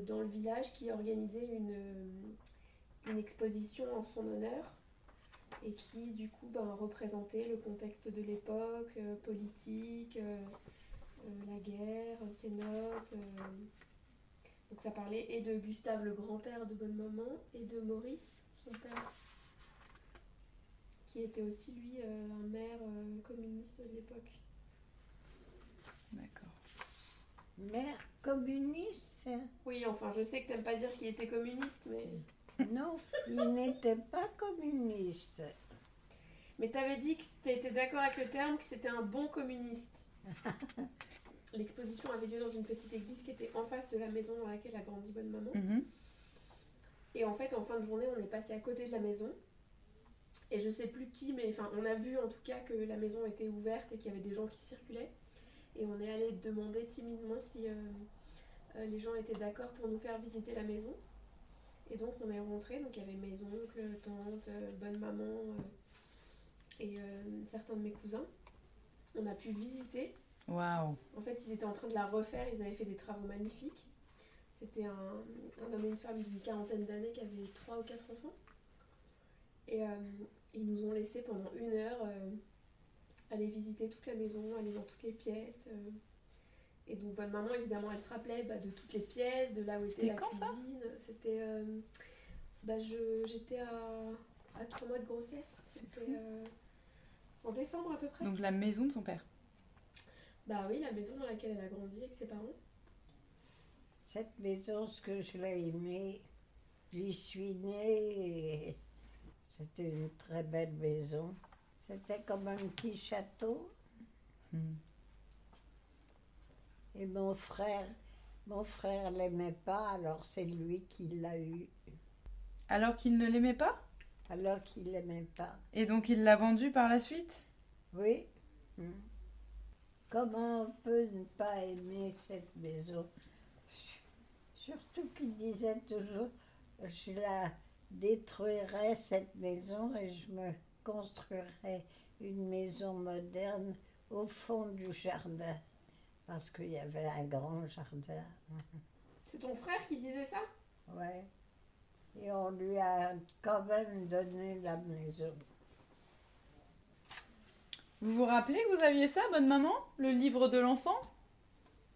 dans le village qui organisait une, une exposition en son honneur et qui du coup ben, représentait le contexte de l'époque, euh, politique, euh, euh, la guerre, ses notes. euh. Donc ça parlait et de Gustave le grand-père de Bonne Maman et de Maurice, son père, qui était aussi lui euh, un maire euh, communiste de l'époque. D'accord. Mère communiste? Oui, enfin je sais que t'aimes pas dire qu'il était communiste, mais... Non, il n'était pas communiste. Mais t'avais dit que t'étais d'accord avec le terme, que c'était un bon communiste. <laughs> L'exposition avait lieu dans une petite église qui était en face de la maison dans laquelle a grandi Bonne Maman. Mhm. Et en fait, en fin de journée, on est passé à côté de la maison. Et je sais plus qui, mais enfin, on a vu en tout cas que la maison était ouverte et qu'il y avait des gens qui circulaient. Et on est allé demander timidement si euh, euh, les gens étaient d'accord pour nous faire visiter la maison. Et donc on est rentré, donc il y avait mes oncles, tantes, euh, bonne maman euh, et euh, certains de mes cousins. On a pu visiter. Waouh. En fait, ils étaient en train de la refaire, ils avaient fait des travaux magnifiques. C'était un, un homme et une femme d'une quarantaine d'années qui avaient trois ou quatre enfants. Et euh, ils nous ont laissé pendant une heure euh, aller visiter toute la maison, aller dans toutes les pièces. euh. Et donc, bonne maman, évidemment, elle se rappelait bah, de toutes les pièces, de là où était C'était la quand, ça cuisine. C'était. euh, bah, je- J'étais à, à trois mois de grossesse. C'était euh, en décembre à peu près. Donc la maison de son père. Bah oui, la maison dans laquelle elle a grandi avec ses parents. Cette maison, ce que je l'ai aimée, j'y suis née. et C'était une très belle maison. C'était comme un petit château. Hmm. Et mon frère, mon frère l'aimait pas, alors c'est lui qui l'a eu. Alors qu'il ne l'aimait pas? Alors qu'il l'aimait pas. Et donc il l'a vendu par la suite? Oui. Hmm. Comment on peut ne pas aimer cette maison? Surtout qu'il disait toujours, je la détruirais cette maison et je me construirais une maison moderne au fond du jardin. Parce qu'il y avait un grand jardin. C'est ton frère qui disait ça? Ouais. Et on lui a quand même donné la maison. Vous vous rappelez que vous aviez ça, bonne maman? Le livre de l'enfant?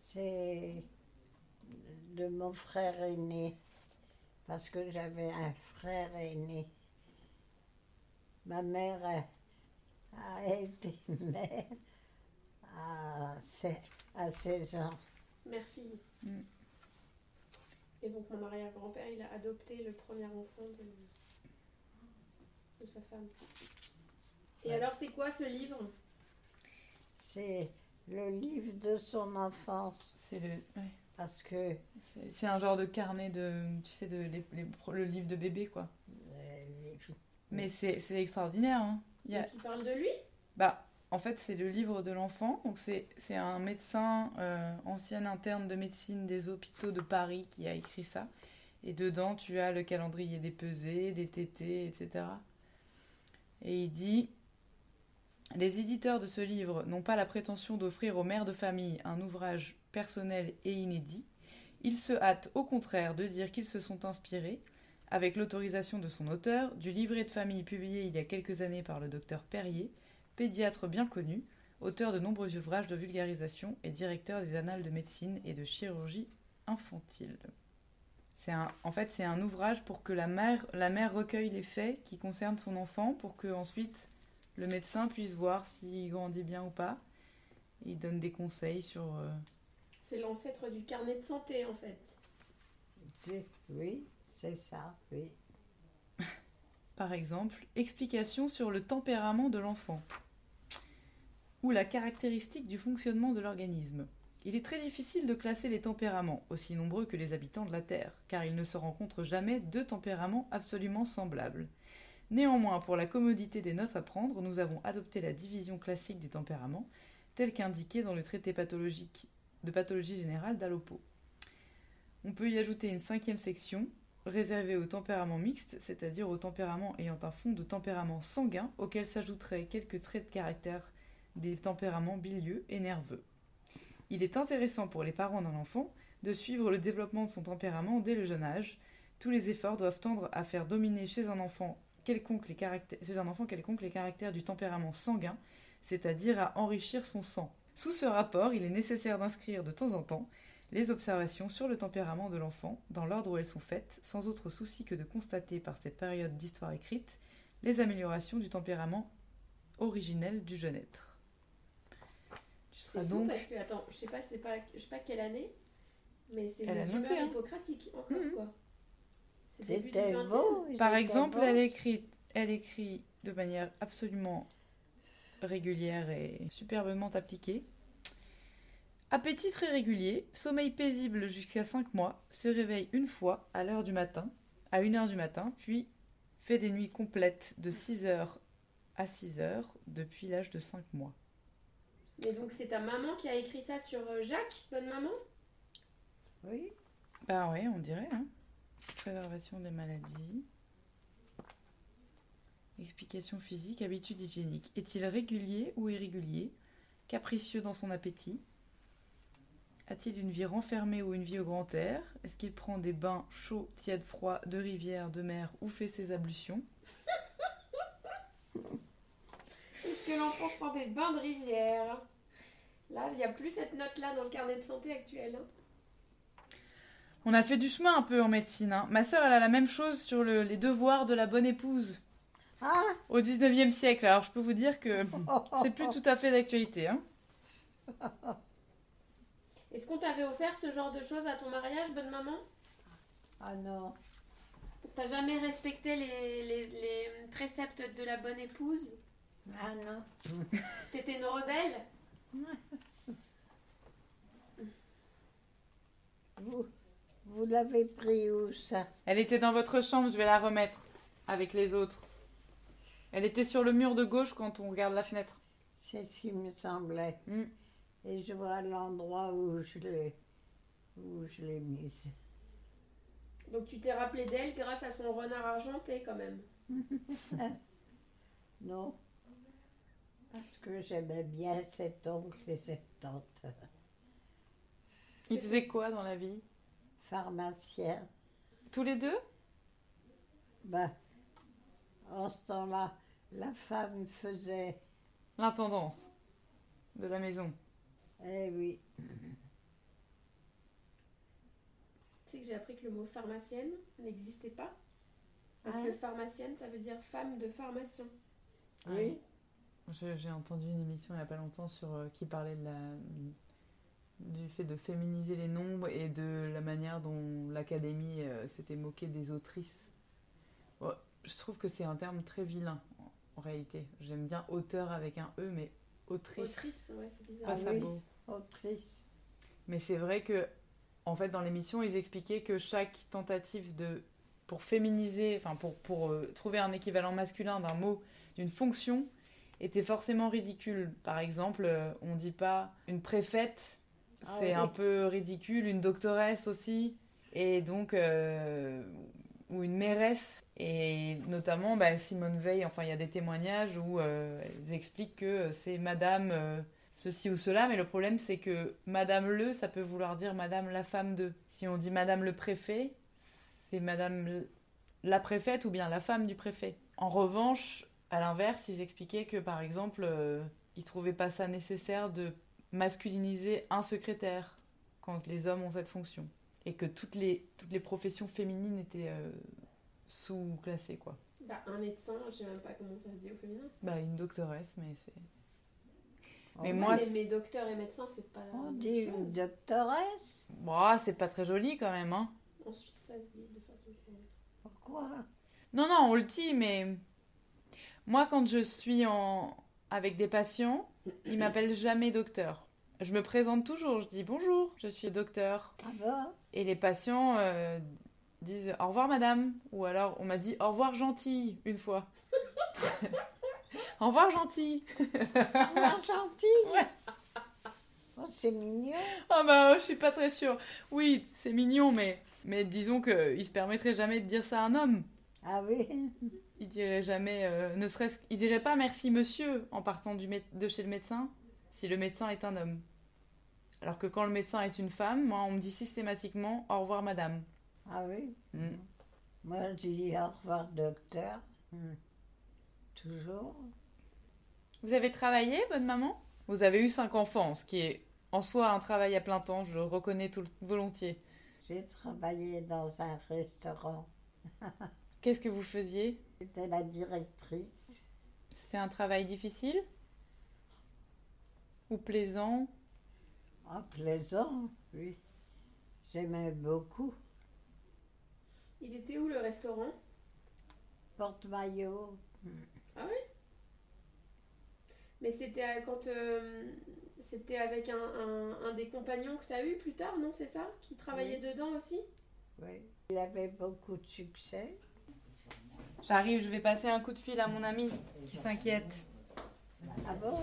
C'est de mon frère aîné, parce que j'avais un frère aîné. Ma mère a, a été <laughs> mère à, se- à 16 ans. Mère-fille. Mm. Et donc mon arrière-grand-père, il a adopté le premier enfant de, de sa femme. Et Ouais. alors c'est quoi ce livre? C'est le livre de son enfance, c'est le, ouais. parce que c'est un genre de carnet de, tu sais, de les- les- le livre de bébé quoi. euh, les- Mais c'est c'est extraordinaire. Hein. Il y a, Donc il parle de lui? Bah, en fait, c'est le livre de l'enfant. Donc, c'est un médecin, euh, ancien interne de médecine des hôpitaux de Paris qui a écrit ça. Et dedans, tu as le calendrier des pesées, des tétés, etc. Et il dit Les éditeurs de ce livre n'ont pas la prétention d'offrir aux mères de famille un ouvrage personnel et inédit. Ils se hâtent au contraire de dire qu'ils se sont inspirés, avec l'autorisation de son auteur, du livret de famille publié il y a quelques années par le docteur Perrier, pédiatre bien connu, auteur de nombreux ouvrages de vulgarisation et directeur des annales de médecine et de chirurgie infantile. C'est un, en fait, c'est un ouvrage pour que la mère, la mère recueille les faits qui concernent son enfant, pour que ensuite le médecin puisse voir s'il grandit bien ou pas. Il donne des conseils sur. euh, C'est l'ancêtre du carnet de santé en fait. c'est- oui, c'est ça, oui. Par exemple, explication sur le tempérament de l'enfant ou la caractéristique du fonctionnement de l'organisme. Il est très difficile de classer les tempéraments, aussi nombreux que les habitants de la Terre, car il ne se rencontre jamais deux tempéraments absolument semblables. Néanmoins, pour la commodité des notes à prendre, nous avons adopté la division classique des tempéraments, telle qu'indiquée dans le traité de pathologie générale d'Alopo. On peut y ajouter une cinquième section, réservé au tempérament mixte, c'est-à-dire au tempérament ayant un fond de tempérament sanguin auquel s'ajouteraient quelques traits de caractère des tempéraments bilieux et nerveux. Il est intéressant pour les parents d'un enfant de suivre le développement de son tempérament dès le jeune âge. Tous les efforts doivent tendre à faire dominer chez un enfant quelconque les caractères, du tempérament sanguin, c'est-à-dire à enrichir son sang. Sous ce rapport, il est nécessaire d'inscrire de temps en temps les observations sur le tempérament de l'enfant dans l'ordre où elles sont faites, sans autre souci que de constater par cette période d'histoire écrite les améliorations du tempérament originel du jeune être. Tu seras fou donc parce que, attends, je sais pas, c'est pas, je sais pas quelle année, mais c'est Elle a les humeurs hein. hippocratiques, encore Mhm. quoi. C'est début du C'était 20e. beau. Par exemple, beau. elle écrit, elle écrit de manière absolument régulière et superbement appliquée. Appétit très régulier, sommeil paisible jusqu'à 5 mois, se réveille une fois à l'heure du matin, à 1 heure du matin, puis fait des nuits complètes de 6 heures à 6 heures depuis l'âge de 5 mois. Mais donc c'est ta maman qui a écrit ça sur euh, Jacques, bonne maman? Oui. Bah ouais, on dirait, hein. Préservation des maladies. Explication physique, habitude hygiénique. Est-il régulier ou irrégulier? Capricieux dans son appétit? A-t-il une vie renfermée ou une vie au grand air? Est-ce qu'il prend des bains chauds, tièdes, froids, de rivière, de mer ou fait ses ablutions? Est-ce que l'enfant prend des bains de rivière Là, il n'y a plus cette note-là dans le carnet de santé actuel. hein. On a fait du chemin un peu en médecine. hein. Ma sœur, elle a la même chose sur le- les devoirs de la bonne épouse Ah au 19e siècle. Alors je peux vous dire que c'est plus tout à fait d'actualité. Hein. <laughs> Est-ce qu'on t'avait offert ce genre de choses à ton mariage, bonne maman? Ah non. T'as jamais respecté les, les- les préceptes de la bonne épouse? Ah non. <laughs> T'étais une rebelle <laughs> Vous, vous l'avez pris où ça? Elle était dans votre chambre, je vais la remettre avec les autres. Elle était sur le mur de gauche quand on regarde la fenêtre. C'est ce qui me semblait. Mm. Et je vois l'endroit où je l'ai où je l'ai mise. Donc tu t'es rappelé d'elle grâce à son renard argenté quand même. <laughs> Non. Parce que j'aimais bien cet oncle et cette tante. Ils faisaient quoi dans la vie? Pharmacien. Tous les deux? Ben, en ce temps-là, la femme faisait. L'intendance de la maison. Eh oui. Tu sais que j'ai appris que le mot pharmacienne n'existait pas? Parce Ah. que pharmacienne, ça veut dire femme de pharmacien. Oui. J'ai entendu une émission il n'y a pas longtemps sur euh, qui parlait de la, du fait de féminiser les nombres et de la manière dont l'académie euh, s'était moquée des autrices. Bon, je trouve que c'est un terme très vilain en, en réalité. J'aime bien auteur avec un E, mais autrice. Autrice, ouais, c'est bizarre. Pas Ah ça oui. beau. Autrice. Mais c'est vrai que, en fait, dans l'émission, ils expliquaient que chaque tentative de pour féminiser, enfin pour, pour euh, trouver un équivalent masculin d'un mot, d'une fonction, était forcément ridicule. Par exemple, euh, on dit pas une préfète, Ah c'est oui. un peu ridicule, une doctoresse aussi, et donc euh, ou une mairesse. Et notamment, bah, Simone Veil, enfin, il y a des témoignages où euh, elles expliquent que c'est Madame euh, ceci ou cela, mais le problème c'est que Madame le, ça peut vouloir dire Madame la femme de. Si on dit Madame le préfet, c'est Madame la préfète ou bien la femme du préfet. En revanche, à l'inverse, ils expliquaient que par exemple, euh, ils trouvaient pas ça nécessaire de masculiniser un secrétaire quand les hommes ont cette fonction. Et que toutes les, toutes les professions féminines étaient euh, sous-classées, quoi. Bah, un médecin, je sais même pas comment ça se dit au féminin. Bah, une doctoresse, mais c'est. Mais On moi, mais, c'est- mais docteur et médecin, c'est pas la On même dit chose. une doctoresse. Bon, ah, c'est pas très joli quand même, hein. En Suisse, ça se dit de façon différente. Pourquoi? Non, non, on le dit, mais moi, quand je suis en... avec des patients, ils m'appellent jamais docteur. Je me présente toujours, je dis bonjour, je suis docteur. Ah bon Et les patients euh, disent au revoir madame. Ou alors on m'a dit au revoir gentille une fois. <laughs> au revoir gentille. Ah, gentil <laughs> Ouais. Oh, c'est mignon. Ah bah je suis pas très sûre. Oui, c'est mignon, mais, mais disons qu'il se permettrait jamais de dire ça à un homme. Ah oui <laughs> Il dirait jamais, euh, ne serait-ce, il dirait pas merci monsieur en partant du de chez le médecin si le médecin est un homme. Alors que quand le médecin est une femme, moi, on me dit systématiquement au revoir, madame. Ah oui? Mm. Moi, je dis au revoir, docteur. Mm. Toujours. Vous avez travaillé, bonne maman? Vous avez eu cinq enfants, ce qui est en soi un travail à plein temps, je le reconnais tout volontiers. J'ai travaillé dans un restaurant. <laughs> Qu'est-ce que vous faisiez? J'étais la directrice. C'était un travail difficile? Ou plaisant? Ah, plaisant, oui. J'aimais beaucoup. Il était où le restaurant? Porte-maillot. Ah oui Mais c'était quand euh, c'était avec un, un- un des compagnons que tu as eu plus tard, non? C'est ça? Qui travaillait dedans aussi? Oui. Il avait beaucoup de succès. J'arrive, je vais passer un coup de fil à mon ami qui s'inquiète. Ah bon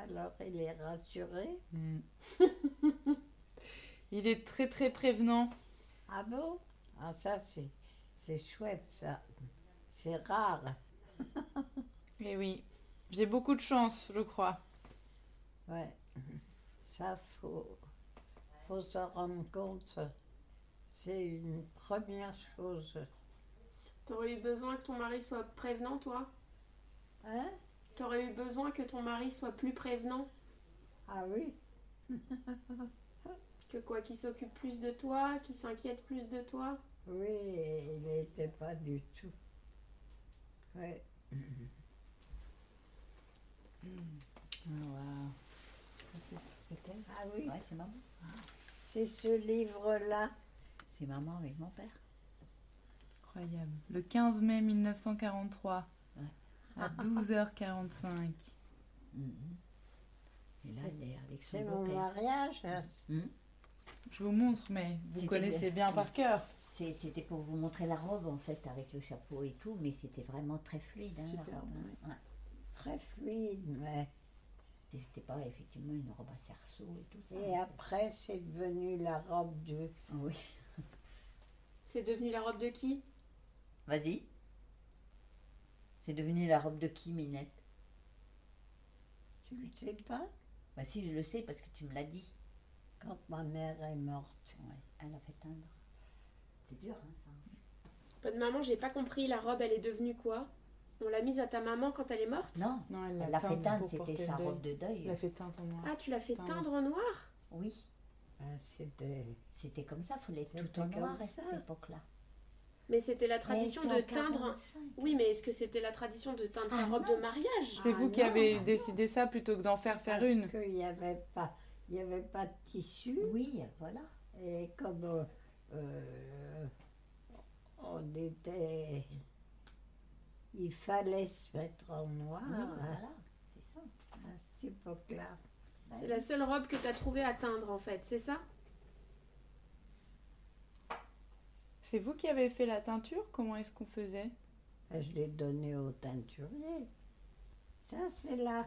Alors, il est rassuré. <laughs> Il est très très prévenant. Ah bon Ah, ça, c'est, c'est chouette, ça. C'est rare. <laughs> Eh oui, j'ai beaucoup de chance, je crois. Ouais. Ça, faut, faut se rendre compte. C'est une première chose. T'aurais eu besoin que ton mari soit prévenant, toi? Hein? T'aurais eu besoin que ton mari soit plus prévenant? Ah oui <laughs> Que quoi Qu'il s'occupe plus de toi Qu'il s'inquiète plus de toi? Oui, il n'était pas du tout. Ouais. C'était Ah oui, Ouais, c'est maman. c'est ce livre-là. C'est maman avec mon père. Incroyable. Le 15 mai 1943, Ouais. à 12h45. Mhm. Et là, C'est- elle est avec son C'est mon mariage. Mhm. Je vous montre, mais vous connaissez bien. bien par cœur. C'était pour vous montrer la robe en fait avec le chapeau et tout, mais c'était vraiment très fluide hein, la Superbe, robe. hein. Ouais. Très fluide, mais. C'était pas effectivement une robe à cerceau et tout ça. Et après, c'est devenu la robe de. Ah oui. <laughs> C'est devenu la robe de qui? Vas-y. C'est devenu la robe de qui, Minette? Tu ne sais pas? Bah si, je le sais parce que tu me l'as dit. Quand ma mère est morte. Ouais, elle a fait teindre. C'est dur, hein, ça. Bonne maman, j'ai pas compris, la robe elle est devenue quoi? On l'a mise à ta maman quand elle est morte? Non, Non, elle elle l'a fait teindre, pour c'était porter sa le robe deuil. de deuil. Elle a fait teinte en noir. Ah, tu l'as fait Teindre. teindre en noir? Oui, Ben, C'était. c'était comme ça, fallait être C'était tout en noir à cette époque-là. Mais c'était la tradition de teindre. 45. Oui, mais est-ce que c'était la tradition de teindre sa Ah robe non. de mariage? C'est Ah vous qui non. avez décidé ça plutôt que d'en faire faire Parce une. qu'il n'y avait pas. Il n'y avait pas de tissu. Oui, voilà. Et comme euh, euh, on était. Il fallait se mettre en noir Oui, hein, voilà, c'est ça. à cette époque-là. C'est la seule robe que tu as trouvée à teindre en fait, c'est ça? C'est vous qui avez fait la teinture? Comment est-ce qu'on faisait? Ben, Je l'ai donné au teinturier. Ça, c'est la,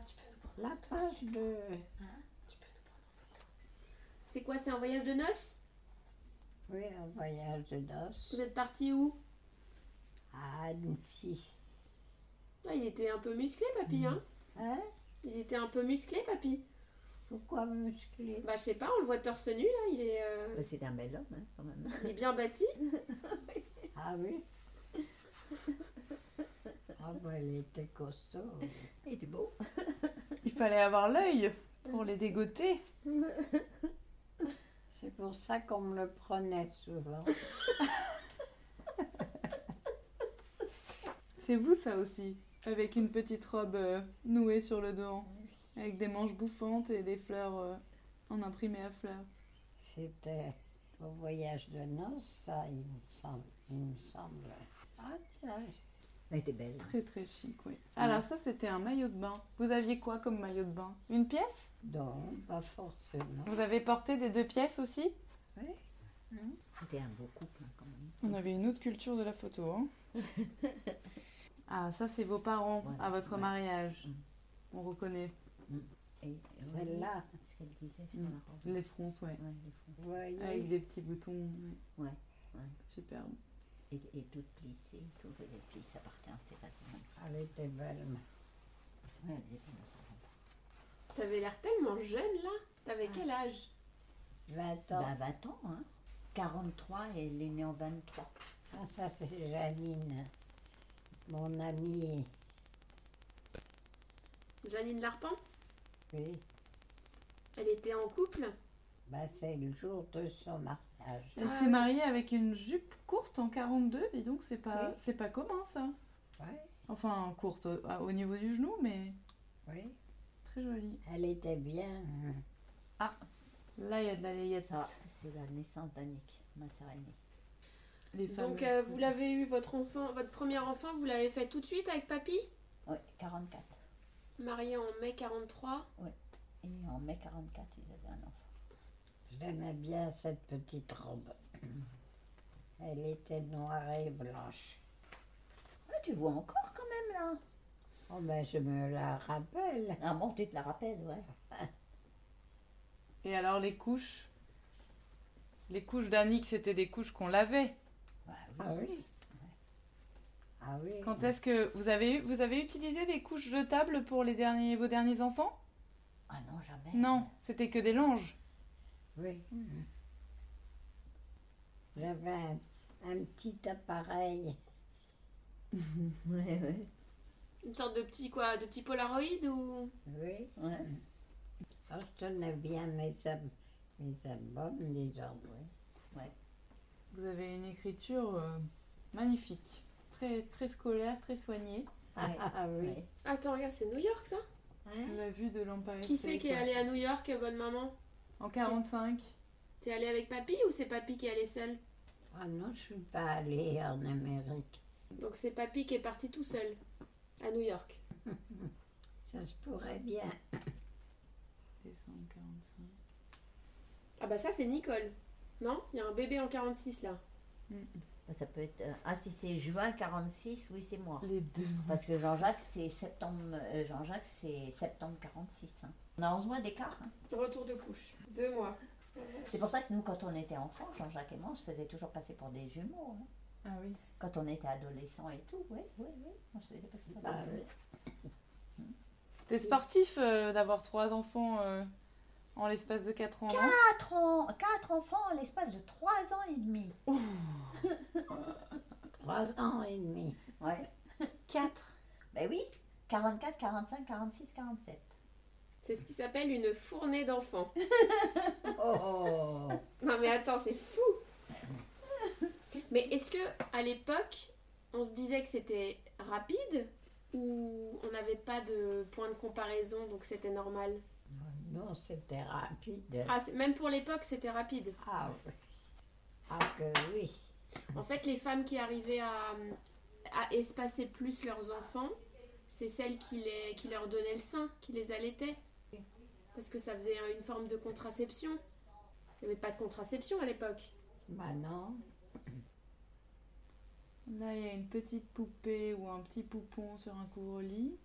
la page de. C'est quoi C'est un voyage de noces? Oui, un voyage de noces Vous êtes parti où? À Annecy. Ah, Il était un peu musclé, papy, hein? Hein? Il était un peu musclé, papy. Pourquoi musclé Bah, je sais pas, on le voit torse nu là, il est, euh, Bah, c'est un bel homme, hein, quand même. il est bien bâti. <laughs> Ah oui Ah ben, il était costaud. Il était beau. Il fallait avoir l'œil pour les dégoter. C'est pour ça qu'on me le prenait souvent. C'est vous ça aussi Avec une petite robe euh, nouée sur le dos. Avec des manches bouffantes et des fleurs euh, en imprimé à fleurs. C'était au voyage de noces, ça, il me semble. Il me semble. Ah tiens, Elle était belle. Très très chic, oui. Alors ça c'était un maillot de bain. Vous aviez quoi comme maillot de bain? Une pièce? Non, pas forcément. Vous avez porté des deux pièces aussi? Oui, C'était un beau couple, hein, quand même. On avait une autre culture de la photo. Hein <laughs> ah, ça c'est vos parents Voilà, à votre ouais. mariage. Mm. On reconnaît Et, Celle-là. Ce qu'elle disait sur la robe. les fronces, ouais. Ouais, les fronces. vous voyez. Avec des petits boutons. ouais. Ouais, ouais. Superbe. Et, et toutes plissées, tout. Et puis ça partait en ses vêtements. Elle était belle. Ouais, elle était belle. T'avais l'air tellement jeune là. T'avais quel âge? 20 ans. Bah, 20 ans, hein. 43 et elle est née en 23. Ah, ça, c'est Janine, mon amie. Janine Larpan Oui, Elle était en couple? Bah, c'est le jour de son mariage. Elle Ah s'est oui. mariée avec une jupe courte en 42, dis donc, c'est pas, Oui. c'est pas commun ça. Ouais, Enfin, courte euh, au niveau du genou, mais oui, très jolie. elle était bien. hein. Là, il y a de la layette. Ça, c'est la naissance d'Annick, ma sœur aînée. Les Donc euh, vous l'avez eu, votre enfant, votre premier enfant, vous l'avez fait tout de suite avec papy? Oui, 44. Marié en mai 43. Et en mai 44, ils avaient un enfant. J'aimais bien cette petite robe. Elle était noire et blanche. Ah, tu vois encore quand même là Oh, ben, je me la rappelle. Ah bon, tu te la rappelles, ouais. <laughs> Et alors les couches? Les couches d'Annick, c'était des couches qu'on lavait. Bah Ah oui. Ah oui. Quand est-ce que vous avez, eu- vous avez utilisé des couches jetables pour les derniers, vos derniers enfants? Ah non, jamais. Non, c'était que des langes. Oui. J'avais un, un petit appareil. <laughs> Ouais, ouais. Une sorte de petit quoi, de petit Polaroid ou? Oui. ouais. Ah, je tenais bien mes, mes albums, disons. Oui. Vous avez une écriture euh, magnifique, très, très scolaire, très soignée. Ah, ah, oui. Ouais. Attends, regarde, c'est New York ça Hein La vue de l'Empire Qui c'est qui est ouais. allé à New York, bonne maman En 45 T'es allé avec papy ou c'est papy qui est allé seul Ah non, je suis pas allée en Amérique. Donc c'est papy qui est parti tout seul à New York. <laughs> Ça se pourrait bien. Décembre 45. Ah bah ça c'est Nicole. Non? Il y a un bébé en 46 là. Bah, Ça peut être. euh, Ah, si c'est juin 46, oui, c'est moi. Les deux. Parce que Jean-Jacques, c'est septembre. euh, Jean-Jacques, c'est septembre 46. hein. On a 11 mois d'écart. hein. Retour de couche. Deux mois. C'est pour ça que nous, quand on était enfants, Jean-Jacques et moi, on se faisait toujours passer pour des jumeaux. hein. Ah oui. Quand on était adolescents et tout, oui, oui, oui. On se faisait passer pour des Ah jumeaux. oui. C'était sportif euh, d'avoir trois enfants euh, en l'espace de 4 ans, non Quatre, en- quatre enfants en l'espace de 3 ans et demi. Trois ans et demi. Ouais. 4 Ben oui, 44, 45, 46, 47. C'est ce qui s'appelle une fournée d'enfants. <laughs> Oh, Non mais attends, c'est fou. Mais est-ce que à l'époque, on se disait que c'était rapide ou on n'avait pas de point de comparaison donc c'était normal? Non, c'était rapide. Ah, même pour l'époque, c'était rapide. Ah oui. Ah que oui. En fait, les femmes qui arrivaient à, à espacer plus leurs enfants, c'est celles qui, les, qui leur donnaient le sein, qui les allaitaient. Parce que ça faisait une forme de contraception. Il n'y avait pas de contraception à l'époque. Bah non. Là, il y a une petite poupée ou un petit poupon sur un couvre-lit.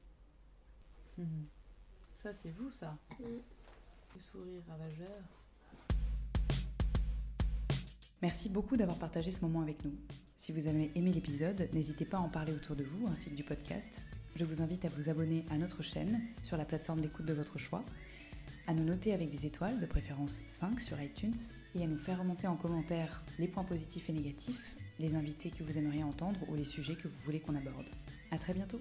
Mhm. Ça, c'est vous, ça. Mm. Merci beaucoup d'avoir partagé ce moment avec nous. Si vous avez aimé l'épisode, n'hésitez pas à en parler autour de vous ainsi que du podcast. Je vous invite à vous abonner à notre chaîne sur la plateforme d'écoute de votre choix, à nous noter avec des étoiles, de préférence 5 sur iTunes, et à nous faire remonter en commentaire les points positifs et négatifs, les invités que vous aimeriez entendre ou les sujets que vous voulez qu'on aborde. À très bientôt